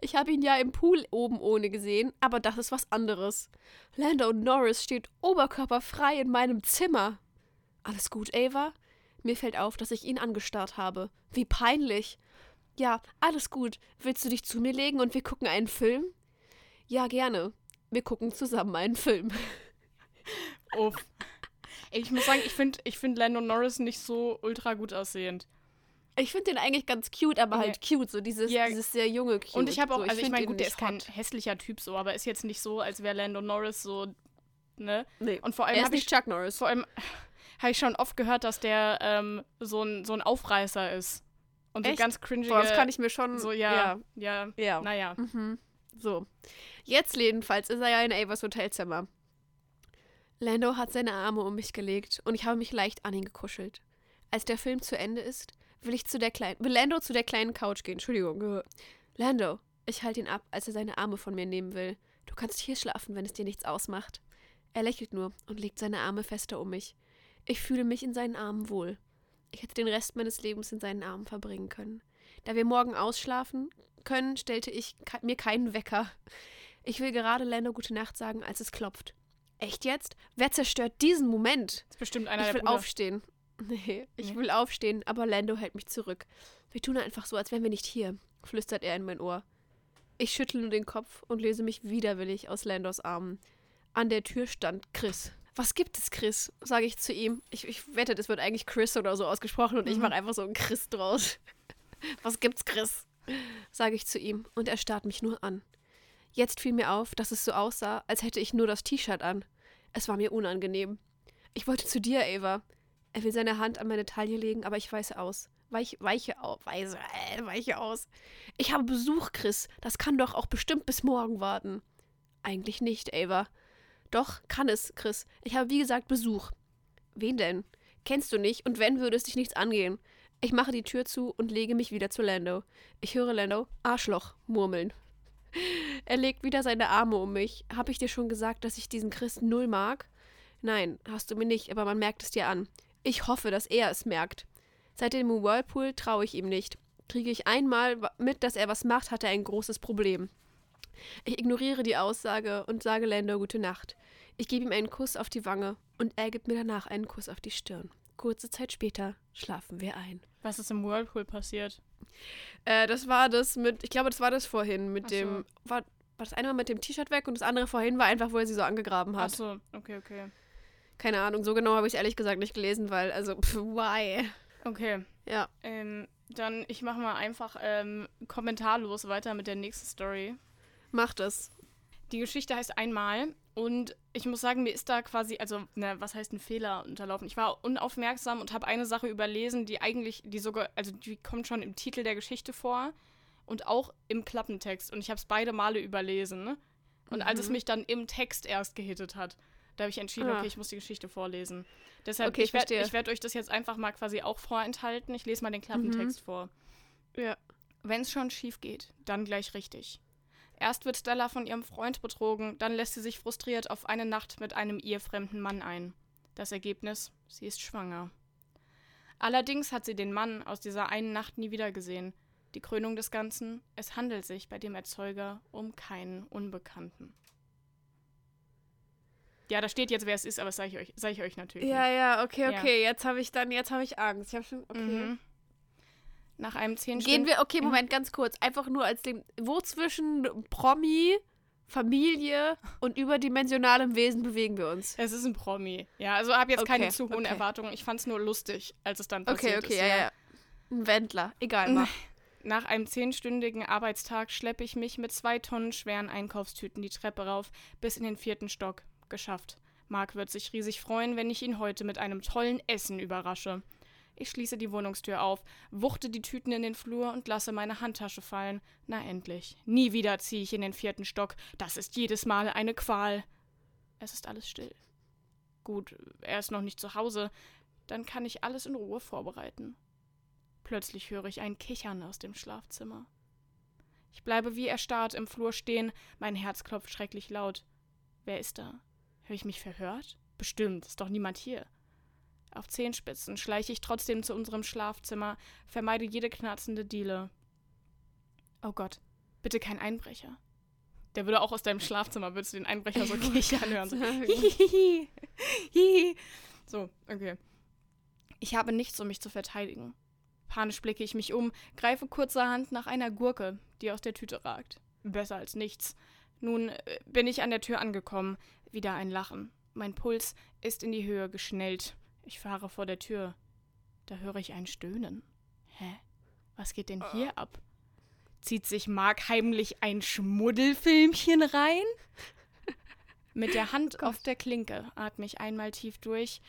Ich habe ihn ja im Pool oben ohne gesehen, aber das ist was anderes. Lando Norris steht oberkörperfrei in meinem Zimmer. Alles gut, Ava? Mir fällt auf, dass ich ihn angestarrt habe. Wie peinlich. Ja, alles gut. Willst du dich zu mir legen und wir gucken einen Film? Ja, gerne. Wir gucken zusammen einen Film. Uff. Ich muss sagen, ich finde ich find Lando Norris nicht so ultra gut aussehend. Ich finde den eigentlich ganz cute, aber halt cute, so dieses, Ja. dieses sehr junge cute. Und ich habe auch, so, also ich meine, gut, der ist kein hot. hässlicher Typ so, aber ist jetzt nicht so, als wäre Lando Norris so, ne? Nee. Und vor allem er ist ich, Chuck Norris. vor allem habe ich schon oft gehört, dass der ähm, so, ein, so ein Aufreißer ist. Und so Echt? ganz cringige, Boah, das kann ich mir schon. so, ja, ja, Ja. ja. naja. Mhm. So. Jetzt jedenfalls ist er ja in Avas Hotelzimmer. Lando hat seine Arme um mich gelegt und ich habe mich leicht an ihn gekuschelt. Als der Film zu Ende ist, will ich zu der kleinen, will Lando zu der kleinen Couch gehen. Entschuldigung. Lando, ich halte ihn ab, als er seine Arme von mir nehmen will. Du kannst hier schlafen, wenn es dir nichts ausmacht. Er lächelt nur und legt seine Arme fester um mich. Ich fühle mich in seinen Armen wohl. Ich hätte den Rest meines Lebens in seinen Armen verbringen können. Da wir morgen ausschlafen können, stellte ich mir keinen Wecker. Ich will gerade Lando gute Nacht sagen, als es klopft. Echt jetzt? Wer zerstört diesen Moment? Das ist bestimmt einer ich will aufstehen. Nee, ich Nee. will aufstehen, aber Lando hält mich zurück. Wir tun einfach so, als wären wir nicht hier, flüstert er in mein Ohr. Ich schüttle nur den Kopf und lese mich widerwillig aus Landos Armen. An der Tür stand Chris. Was gibt es, Chris? sage ich zu ihm. Ich, ich wette, das wird eigentlich Chris oder so ausgesprochen und ich Mhm. mache einfach so einen Chris draus. Was gibt's, Chris? sage ich zu ihm und er starrt mich nur an. Jetzt fiel mir auf, dass es so aussah, als hätte ich nur das T-Shirt an. Es war mir unangenehm. Ich wollte zu dir, Ava. Er will seine Hand an meine Taille legen, aber ich weiche aus. Weich, weiche aus. Weiche, äh, weiche aus. Ich habe Besuch, Chris. Das kann doch auch bestimmt bis morgen warten. Eigentlich nicht, Ava. Doch, kann es, Chris. Ich habe wie gesagt Besuch. Wen denn? Kennst du nicht und wenn, würde es dich nichts angehen. Ich mache die Tür zu und lege mich wieder zu Lando. Ich höre Lando Arschloch murmeln. Er legt wieder seine Arme um mich. Hab ich dir schon gesagt, dass ich diesen Chris null mag? Nein, hast du mir nicht, aber man merkt es dir an. Ich hoffe, dass er es merkt. Seit dem Whirlpool traue ich ihm nicht. Kriege ich einmal mit, dass er was macht, hat er ein großes Problem. Ich ignoriere die Aussage und sage Lando gute Nacht. Ich gebe ihm einen Kuss auf die Wange und er gibt mir danach einen Kuss auf die Stirn. Kurze Zeit später schlafen wir ein. Was ist im Whirlpool passiert? Äh, das war das mit, ich glaube, das war das vorhin mit Ach so. dem, war, war das eine mal mit dem T-Shirt weg und das andere vorhin war einfach, wo er sie so angegraben hat. Achso, okay, okay. Keine Ahnung, so genau habe ich es ehrlich gesagt nicht gelesen, weil, also, pff, why? Okay, Ja. ähm, dann ich mache mal einfach ähm, kommentarlos weiter mit der nächsten Story. Macht es. Die Geschichte heißt einmal und ich muss sagen, mir ist da quasi, also, ne, was heißt ein Fehler unterlaufen? Ich war unaufmerksam und habe eine Sache überlesen, die eigentlich, die sogar, also die kommt schon im Titel der Geschichte vor und auch im Klappentext und ich habe es beide Male überlesen. Und als es Mhm. mich dann im Text erst gehittet hat, da habe ich entschieden, Ah. okay, ich muss die Geschichte vorlesen. Deshalb, Okay, ich ich werde werd euch das jetzt einfach mal quasi auch vorenthalten. Ich lese mal den Klappentext vor. Ja. Wenn es schon schief geht, dann gleich richtig. Erst wird Stella von ihrem Freund betrogen, dann lässt sie sich frustriert auf eine Nacht mit einem ihr fremden Mann ein. Das Ergebnis, sie ist schwanger. Allerdings hat sie den Mann aus dieser einen Nacht nie wiedergesehen. Die Krönung des Ganzen, es handelt sich bei dem Erzeuger um keinen Unbekannten. Ja, da steht jetzt, wer es ist, aber das sage ich euch, sag ich euch natürlich Ja, ja, okay, Ja. okay. Jetzt habe ich dann, jetzt habe ich Angst. Ich habe schon, okay. nicht. Mhm. Nach einem zehn Gehen wir, okay, Mhm. Moment, ganz kurz. Einfach nur als dem, wo zwischen Promi, Familie und überdimensionalem Wesen bewegen wir uns? Es ist ein Promi. Ja, also habe jetzt keine Okay, zu hohen okay. Erwartungen. Ich fand es nur lustig, als es dann Okay, passiert okay, ist. ja, ja, ja. Ein Wendler. Egal, mach. Nach einem zehnstündigen Arbeitstag schleppe ich mich mit zwei Tonnen schweren Einkaufstüten die Treppe rauf, bis in den vierten Stock. Geschafft. Marc wird sich riesig freuen, wenn ich ihn heute mit einem tollen Essen überrasche. Ich schließe die Wohnungstür auf, wuchte die Tüten in den Flur und lasse meine Handtasche fallen. Na endlich. Nie wieder ziehe ich in den vierten Stock. Das ist jedes Mal eine Qual. Es ist alles still. Gut, er ist noch nicht zu Hause. Dann kann ich alles in Ruhe vorbereiten. Plötzlich höre ich ein Kichern aus dem Schlafzimmer. Ich bleibe wie erstarrt im Flur stehen, mein Herz klopft schrecklich laut. Wer ist da? Höre ich mich verhört? Bestimmt, ist doch niemand hier. Auf Zehenspitzen schleiche ich trotzdem zu unserem Schlafzimmer, vermeide jede knarzende Diele. Oh Gott, bitte kein Einbrecher. Der würde auch aus deinem Schlafzimmer, würdest du den Einbrecher so kichern hören. So. Hihihi. Hihi. So, okay. Ich habe nichts, um mich zu verteidigen. Panisch blicke ich mich um, greife kurzerhand nach einer Gurke, die aus der Tüte ragt. Besser als nichts. Nun äh, bin ich an der Tür angekommen. Wieder ein Lachen. Mein Puls ist in die Höhe geschnellt. Ich fahre vor der Tür. Da höre ich ein Stöhnen. Hä? Was geht denn hier ab? Zieht sich Mark heimlich ein Schmuddelfilmchen rein? Mit der Hand auf der Klinke atme ich einmal tief durch.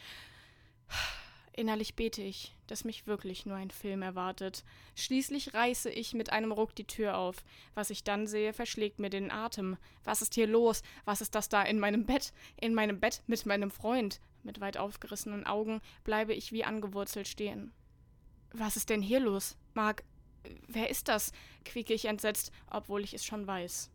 Innerlich bete ich, dass mich wirklich nur ein Film erwartet. Schließlich reiße ich mit einem Ruck die Tür auf. Was ich dann sehe, verschlägt mir den Atem. Was ist hier los? Was ist das da in meinem Bett? In meinem Bett mit meinem Freund. Mit weit aufgerissenen Augen bleibe ich wie angewurzelt stehen. Was ist denn hier los? Mark, wer ist das? quieke ich entsetzt, obwohl ich es schon weiß.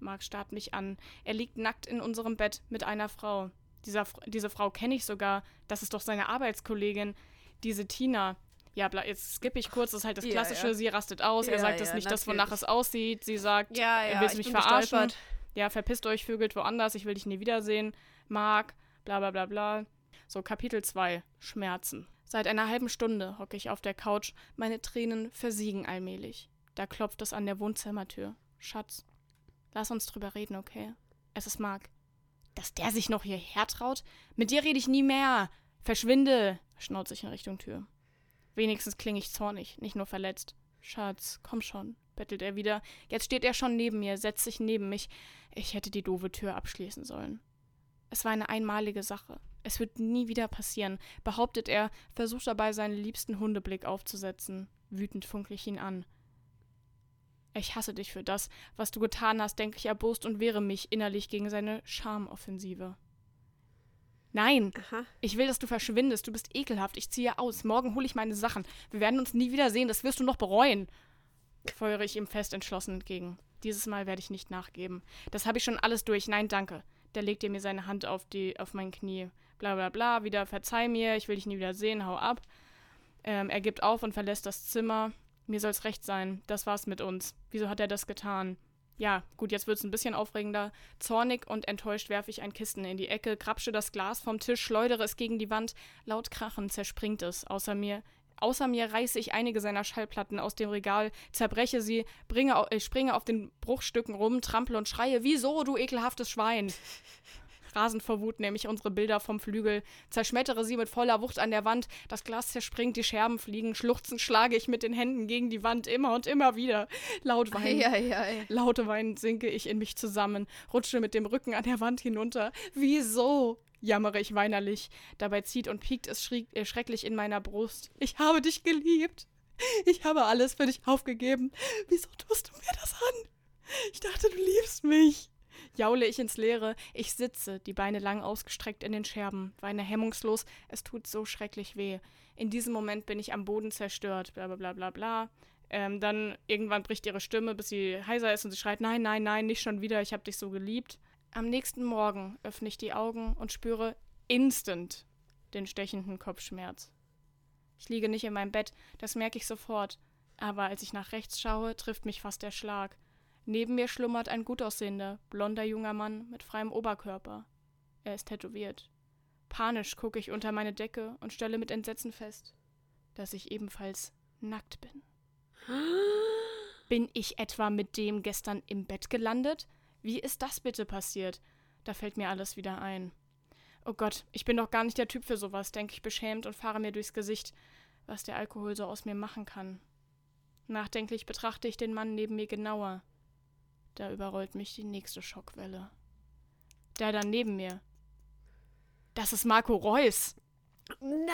Mark starrt mich an. Er liegt nackt in unserem Bett mit einer Frau. Dieser, diese Frau kenne ich sogar. Das ist doch seine Arbeitskollegin. Diese Tina. Ja, jetzt skippe ich kurz, das ist halt das Klassische. Ja, ja. Sie rastet aus. Ja, er sagt, es ist nicht das, wonach es aussieht. Sie sagt, er will mich verarschen. Gestolpert. Ja, verpisst euch, vögelt woanders. Ich will dich nie wiedersehen. Mark, bla bla bla bla. So, Kapitel 2. Schmerzen. Seit einer halben Stunde hocke ich auf der Couch. Meine Tränen versiegen allmählich. Da klopft es an der Wohnzimmertür. Schatz, lass uns drüber reden, okay? Es ist Mark. Dass der sich noch hierher traut? Mit dir rede ich nie mehr. Verschwinde, schnauze ich in Richtung Tür. Wenigstens klinge ich zornig, nicht nur verletzt. Schatz, komm schon, bettelt er wieder. Jetzt steht er schon neben mir, setzt sich neben mich. Ich hätte die doofe Tür abschließen sollen. Es war eine einmalige Sache. Es wird nie wieder passieren, behauptet er, versucht dabei seinen liebsten Hundeblick aufzusetzen. Wütend funkle ich ihn an. Ich hasse dich für das, was du getan hast, denke ich erbost und wehre mich innerlich gegen seine Charmoffensive. Nein, Aha. ich will, dass du verschwindest. Du bist ekelhaft. Ich ziehe aus. Morgen hole ich meine Sachen. Wir werden uns nie wiedersehen. Das wirst du noch bereuen. Feuere ich ihm fest entschlossen entgegen. Dieses Mal werde ich nicht nachgeben. Das habe ich schon alles durch. Nein, danke. Der legt mir seine Hand auf, die, auf mein Knie. Bla bla bla. Wieder verzeih mir. Ich will dich nie wieder sehen. Hau ab. Ähm, er gibt auf und verlässt das Zimmer. Mir soll's recht sein. Das war's mit uns. Wieso hat er das getan? Ja, gut, jetzt wird's ein bisschen aufregender. Zornig und enttäuscht werfe ich ein Kissen in die Ecke, krapsche das Glas vom Tisch, schleudere es gegen die Wand. Laut krachen zerspringt es. Außer mir Außer mir reiße ich einige seiner Schallplatten aus dem Regal, zerbreche sie, bringe, äh, springe auf den Bruchstücken rum, trample und schreie: Wieso, du ekelhaftes Schwein? Rasend vor Wut nehme ich unsere Bilder vom Flügel, zerschmettere sie mit voller Wucht an der Wand, das Glas zerspringt, die Scherben fliegen, schluchzend schlage ich mit den Händen gegen die Wand immer und immer wieder. Laut weinen, ei, ei, ei. laute weinen sinke ich in mich zusammen, rutsche mit dem Rücken an der Wand hinunter. Wieso? jammere ich weinerlich. Dabei zieht und piekt es äh, schrecklich in meiner Brust. Ich habe dich geliebt. Ich habe alles für dich aufgegeben. Wieso tust du mir das an? Ich dachte, du liebst mich jaule ich ins Leere. Ich sitze, die Beine lang ausgestreckt in den Scherben, weine hemmungslos. Es tut so schrecklich weh. In diesem Moment bin ich am Boden zerstört. Bla bla bla bla bla. Ähm, dann irgendwann bricht ihre Stimme, bis sie heiser ist und sie schreit: Nein, nein, nein, nicht schon wieder, ich hab dich so geliebt. Am nächsten Morgen öffne ich die Augen und spüre instant den stechenden Kopfschmerz. Ich liege nicht in meinem Bett, das merke ich sofort. Aber als ich nach rechts schaue, trifft mich fast der Schlag. Neben mir schlummert ein gut aussehender, blonder junger Mann mit freiem Oberkörper. Er ist tätowiert. Panisch gucke ich unter meine Decke und stelle mit Entsetzen fest, dass ich ebenfalls nackt bin. Bin ich etwa mit dem gestern im Bett gelandet? Wie ist das bitte passiert? Da fällt mir alles wieder ein. Oh Gott, ich bin doch gar nicht der Typ für sowas, denke ich beschämt und fahre mir durchs Gesicht, was der Alkohol so aus mir machen kann. Nachdenklich betrachte ich den Mann neben mir genauer. Da überrollt mich die nächste Schockwelle. Der dann neben mir. Das ist Marco Reus. Nein!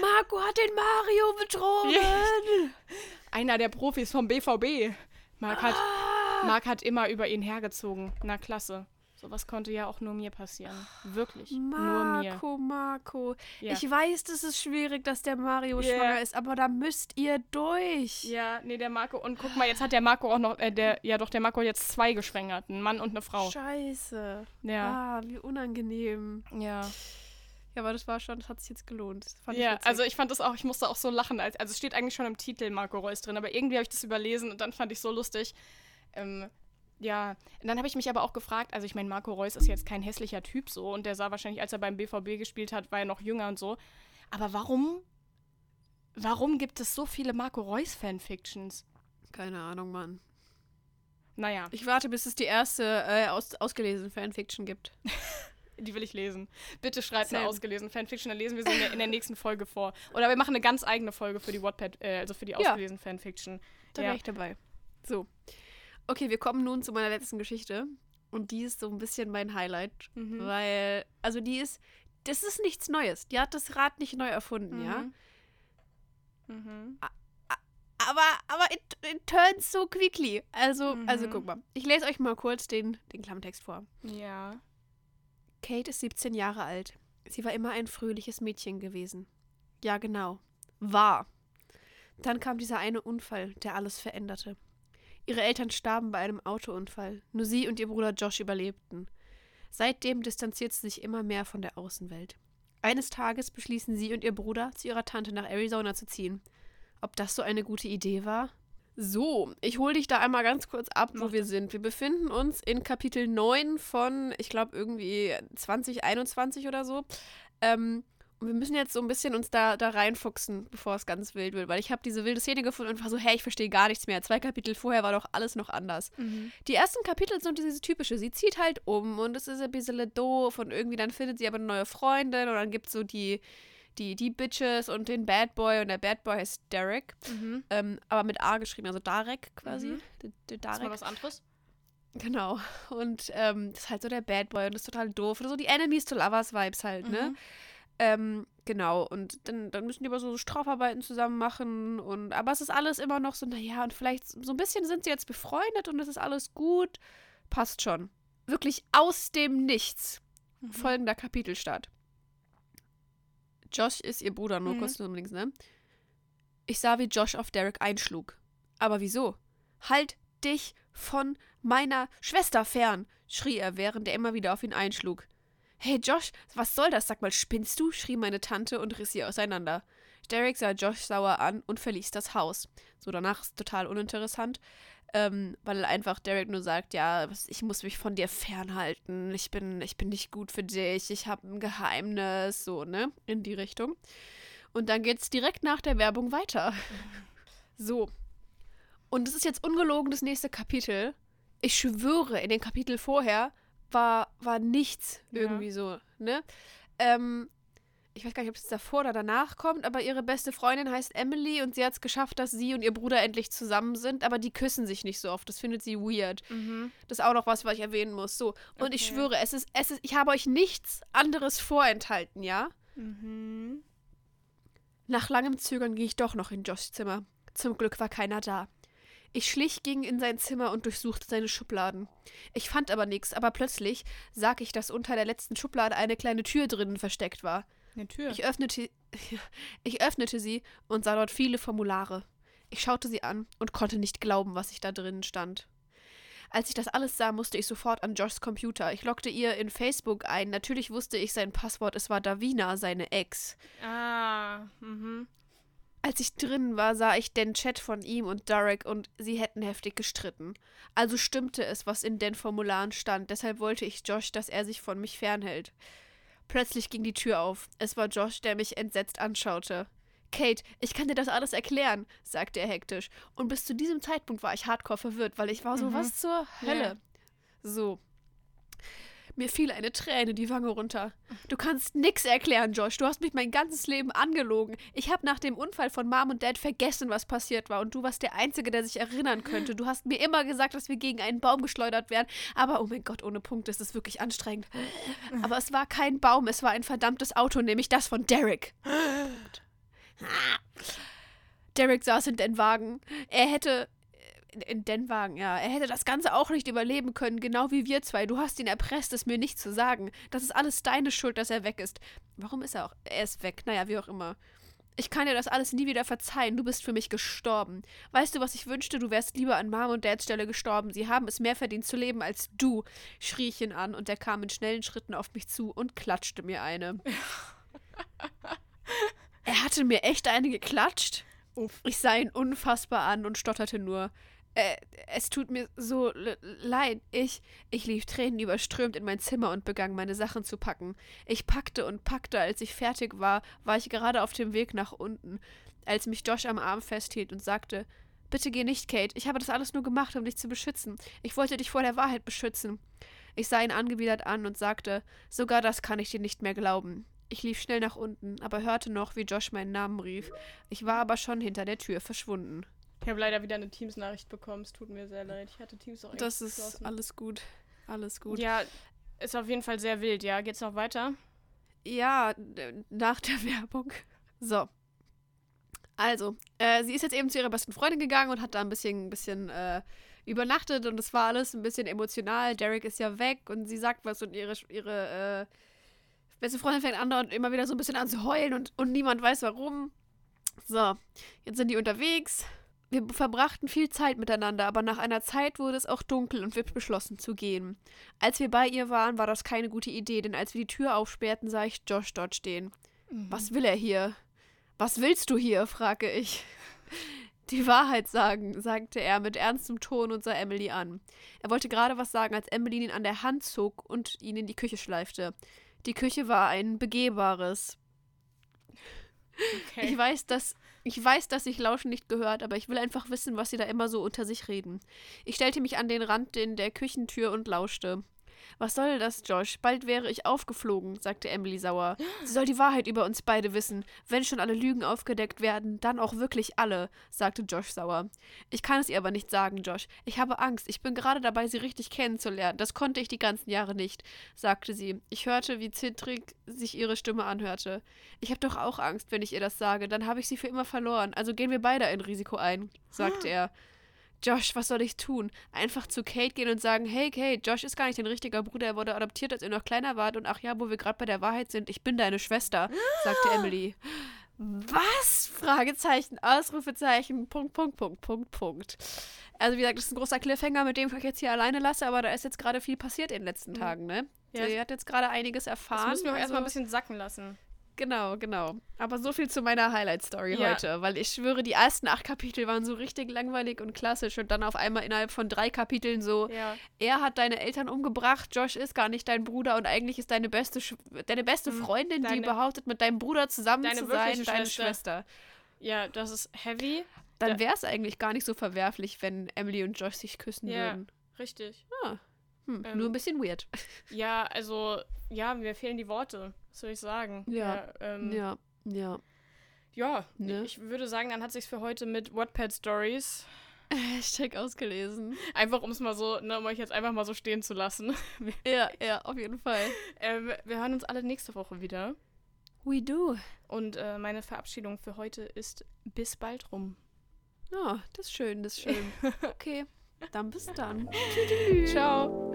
Marco hat den Mario betrogen! Einer der Profis vom BVB. Marc, ah. hat, Marc hat immer über ihn hergezogen. Na klasse. Sowas konnte ja auch nur mir passieren. Wirklich. Marco, nur mir. Marco. Ja. Ich weiß, das ist schwierig, dass der Mario yeah. schwanger ist, aber da müsst ihr durch. Ja, nee, der Marco. Und guck mal, jetzt hat der Marco auch noch, äh, der, ja doch, der Marco hat jetzt zwei geschwängert. Ein Mann und eine Frau. Scheiße. Ja. Ah, wie unangenehm. Ja. Ja, aber das war schon, das hat sich jetzt gelohnt. ja, also ich fand das auch, ich musste auch so lachen. Als, also es steht eigentlich schon im Titel Marco Reus drin, aber irgendwie habe ich das überlesen und dann fand ich so lustig. Ähm, ja, und dann habe ich mich aber auch gefragt, also ich meine, Marco Reus ist jetzt kein hässlicher Typ so und der sah wahrscheinlich, als er beim BVB gespielt hat, war er noch jünger und so. Aber warum, warum gibt es so viele Marco Reus Fanfictions? Keine Ahnung, Mann. Naja. Ich warte, bis es die erste äh, aus, ausgelesene Fanfiction gibt. die will ich lesen. Bitte schreibt Sam. eine ausgelesene Fanfiction, dann lesen wir sie in der, in der, nächsten Folge vor. Oder wir machen eine ganz eigene Folge für die Wattpad, äh, also für die ausgelesene ja. Fanfiction. Da ja. wäre ich dabei. So. Okay, wir kommen nun zu meiner letzten Geschichte. Und die ist so ein bisschen mein Highlight. Mhm. Weil, also die ist, das ist nichts Neues. Die hat das Rad nicht neu erfunden, ja. Mhm. Aber, aber it, it turns so quickly. Also, also Mhm. guck mal. Ich lese euch mal kurz den, den Klammtext vor. Ja. Kate ist 17 Jahre alt. Sie war immer ein fröhliches Mädchen gewesen. Ja, genau. War. Dann kam dieser eine Unfall, der alles veränderte. Ihre Eltern starben bei einem Autounfall. Nur sie und ihr Bruder Josh überlebten. Seitdem distanziert sie sich immer mehr von der Außenwelt. Eines Tages beschließen sie und ihr Bruder, zu ihrer Tante nach Arizona zu ziehen. Ob das so eine gute Idee war? So, ich hole dich da einmal ganz kurz ab, wo wir sind. Wir befinden uns in Kapitel 9 von, ich glaube, irgendwie 2021 oder so. Ähm, wir müssen jetzt so ein bisschen uns da, da reinfuchsen, bevor es ganz wild wird. Weil ich habe diese wilde Szene gefunden und war so, hey, ich verstehe gar nichts mehr. Zwei Kapitel vorher war doch alles noch anders. Mhm. Die ersten Kapitel sind diese typische. Sie zieht halt um und es ist ein bisschen doof und irgendwie dann findet sie aber eine neue Freundin und dann gibt es so die, die, die Bitches und den Bad Boy und der Bad Boy heißt Derek, Mhm. ähm, aber mit A geschrieben, also Darek quasi. Mhm. Der, der Das ist mal Darek. was anderes. Genau. Und ähm, das ist halt so der Bad Boy und das ist total doof. Oder so die Enemies to Lovers Vibes halt, ne? Ähm, genau. Und dann, dann müssen die aber so Strafarbeiten zusammen machen. Und, aber es ist alles immer noch so, naja, und vielleicht so ein bisschen sind sie jetzt befreundet und es ist alles gut. Passt schon. Wirklich aus dem Nichts. Mhm. Folgender Kapitelstart. Josh ist ihr Bruder, nur Mhm. kurz nur links, ne? Ich sah, wie Josh auf Derek einschlug. Aber wieso? Halt dich von meiner Schwester fern, schrie er, während er immer wieder auf ihn einschlug. Hey Josh, was soll das? Sag mal, spinnst du? schrie meine Tante und riss sie auseinander. Derek sah Josh sauer an und verließ das Haus. So, danach ist total uninteressant, ähm, weil einfach Derek nur sagt, ja, ich muss mich von dir fernhalten, ich bin, ich bin nicht gut für dich, ich habe ein Geheimnis, so, ne, in die Richtung. Und dann geht's direkt nach der Werbung weiter. So. Und es ist jetzt ungelogen das nächste Kapitel. Ich schwöre, in den Kapitel vorher war, war nichts Ja. irgendwie so, ne? Ähm, ich weiß gar nicht, ob es davor oder danach kommt, aber ihre beste Freundin heißt Emily und sie hat es geschafft, dass sie und ihr Bruder endlich zusammen sind, aber die küssen sich nicht so oft. Das findet sie weird. Mhm. Das ist auch noch was, was ich erwähnen muss. So. Und ich Okay. schwöre, es ist, es ist, ich habe euch nichts anderes vorenthalten, ja? Mhm. Nach langem Zögern ging ich doch noch in Joshs Zimmer. Zum Glück war keiner da. Ich schlich ging in sein Zimmer und durchsuchte seine Schubladen. Ich fand aber nichts, aber plötzlich sah ich, dass unter der letzten Schublade eine kleine Tür drinnen versteckt war. Eine Tür. Ich öffnete, ich öffnete sie und sah dort viele Formulare. Ich schaute sie an und konnte nicht glauben, was ich da drinnen stand. Als ich das alles sah, musste ich sofort an Joshs Computer. Ich loggte ihr in Facebook ein. Natürlich wusste ich sein Passwort. Es war Davina, seine Ex. ah. Mhm. Als ich drinnen war, sah ich den Chat von ihm und Derek und sie hätten heftig gestritten. Also stimmte es, was in den Formularen stand. Deshalb wollte ich Josh, dass er sich von mich fernhält. Plötzlich ging die Tür auf. Es war Josh, der mich entsetzt anschaute. Kate, ich kann dir das alles erklären, sagte er hektisch. Und bis zu diesem Zeitpunkt war ich hardcore verwirrt, weil ich war so, Mhm. was zur Hölle? Ja. So. Mir fiel eine Träne die Wange runter. Du kannst nix erklären, Josh. Du hast mich mein ganzes Leben angelogen. Ich habe nach dem Unfall von Mom und Dad vergessen, was passiert war. Und du warst der Einzige, der sich erinnern könnte. Du hast mir immer gesagt, dass wir gegen einen Baum geschleudert werden. Aber, oh mein Gott, ohne Punkte ist es wirklich anstrengend. Aber es war kein Baum, es war ein verdammtes Auto, nämlich das von Derek. Derek saß in den Wagen. Er hätte. In, in den Wagen, ja. Er hätte das Ganze auch nicht überleben können, genau wie wir zwei. Du hast ihn erpresst, es mir nicht zu sagen. Das ist alles deine Schuld, dass er weg ist. Warum ist er auch? Er ist weg. Naja, wie auch immer. Ich kann dir das alles nie wieder verzeihen. Du bist für mich gestorben. Weißt du, was ich wünschte? Du wärst lieber an Mom und Dads Stelle gestorben. Sie haben es mehr verdient zu leben als du, schrie ich ihn an und er kam in schnellen Schritten auf mich zu und klatschte mir eine. er hatte mir echt eine geklatscht. Uff. Ich sah ihn unfassbar an und stotterte nur. Äh, es tut mir so le- leid. Ich, ich lief Tränen überströmt in mein Zimmer und begann meine Sachen zu packen. Ich packte und packte. Als ich fertig war, war ich gerade auf dem Weg nach unten, als mich Josh am Arm festhielt und sagte, Bitte geh nicht, Kate. Ich habe das alles nur gemacht, um dich zu beschützen. Ich wollte dich vor der Wahrheit beschützen. Ich sah ihn angewidert an und sagte, sogar das kann ich dir nicht mehr glauben. Ich lief schnell nach unten, aber hörte noch, wie Josh meinen Namen rief. Ich war aber schon hinter der Tür verschwunden. Ich habe leider wieder eine Teams-Nachricht bekommen. Es tut mir sehr leid. Ich hatte Teams auch Das ist alles gut. Alles gut. Ja, ist auf jeden Fall sehr wild, ja. Geht's noch weiter? Ja, nach der Werbung. So. Also, äh, sie ist jetzt eben zu ihrer besten Freundin gegangen und hat da ein bisschen, bisschen äh, übernachtet und es war alles ein bisschen emotional. Derek ist ja weg und sie sagt was und ihre, ihre äh, beste Freundin fängt an und immer wieder so ein bisschen an zu heulen und, und niemand weiß warum. So, jetzt sind die unterwegs. Wir verbrachten viel Zeit miteinander, aber nach einer Zeit wurde es auch dunkel und wir beschlossen zu gehen. Als wir bei ihr waren, war das keine gute Idee, denn als wir die Tür aufsperrten, sah ich Josh dort stehen. Was will er hier? Was willst du hier? frage ich. Die Wahrheit sagen, sagte er mit ernstem Ton und sah Emily an. Er wollte gerade was sagen, als Emily ihn an der Hand zog und ihn in die Küche schleifte. Die Küche war ein begehbares. Okay. Ich weiß, dass ich weiß, dass sich Lauschen nicht gehört, aber ich will einfach wissen, was sie da immer so unter sich reden. Ich stellte mich an den Rand in der Küchentür und lauschte. Was soll das, Josh? Bald wäre ich aufgeflogen, sagte Emily sauer. Sie soll die Wahrheit über uns beide wissen. Wenn schon alle Lügen aufgedeckt werden, dann auch wirklich alle, sagte Josh sauer. Ich kann es ihr aber nicht sagen, Josh. Ich habe Angst. Ich bin gerade dabei, sie richtig kennenzulernen. Das konnte ich die ganzen Jahre nicht, sagte sie. Ich hörte, wie zittrig sich ihre Stimme anhörte. Ich habe doch auch Angst, wenn ich ihr das sage. Dann habe ich sie für immer verloren. Also gehen wir beide ein Risiko ein, sagte er. Josh, was soll ich tun? Einfach zu Kate gehen und sagen, hey Kate, Josh ist gar nicht dein richtiger Bruder, er wurde adoptiert, als ihr noch kleiner wart und ach ja, wo wir gerade bei der Wahrheit sind, ich bin deine Schwester, sagte Emily. Was? Fragezeichen, Ausrufezeichen, Punkt, Punkt, Punkt, Punkt, Punkt. Also wie gesagt, das ist ein großer Cliffhanger, mit dem ich euch jetzt hier alleine lasse, aber da ist jetzt gerade viel passiert in den letzten Tagen, ne? Ja, Sie hat jetzt gerade einiges erfahren. Das müssen wir auch erstmal ein also- bisschen sacken lassen. Genau, genau. Aber so viel zu meiner Highlight-Story Ja. heute, weil ich schwöre, die ersten acht Kapitel waren so richtig langweilig und klassisch und dann auf einmal innerhalb von drei Kapiteln so, Ja. er hat deine Eltern umgebracht, Josh ist gar nicht dein Bruder und eigentlich ist deine beste, Sch deine beste Hm, Freundin, die deine- behauptet, mit deinem Bruder zusammen zu sein, deine Schwester. Schwester. Ja, das ist heavy. Dann wäre es eigentlich gar nicht so verwerflich, wenn Emily und Josh sich küssen Ja. würden. Richtig. Hm, Ähm, nur ein bisschen weird. Ja, also, ja, mir fehlen die Worte. Soll ich sagen? Ja. ähm, Ja, ja. Ja, Ne? ich würde sagen, dann hat sich's für heute mit Wattpad Stories. Hashtag ausgelesen. Einfach, um es mal so, ne, um euch jetzt einfach mal so stehen zu lassen. Ja, ja, auf jeden Fall. ähm, wir hören uns alle nächste Woche wieder. We do. Und äh, meine Verabschiedung für heute ist bis bald rum. Ja, das ist schön, das ist schön. Okay, dann bis dann. Ciao.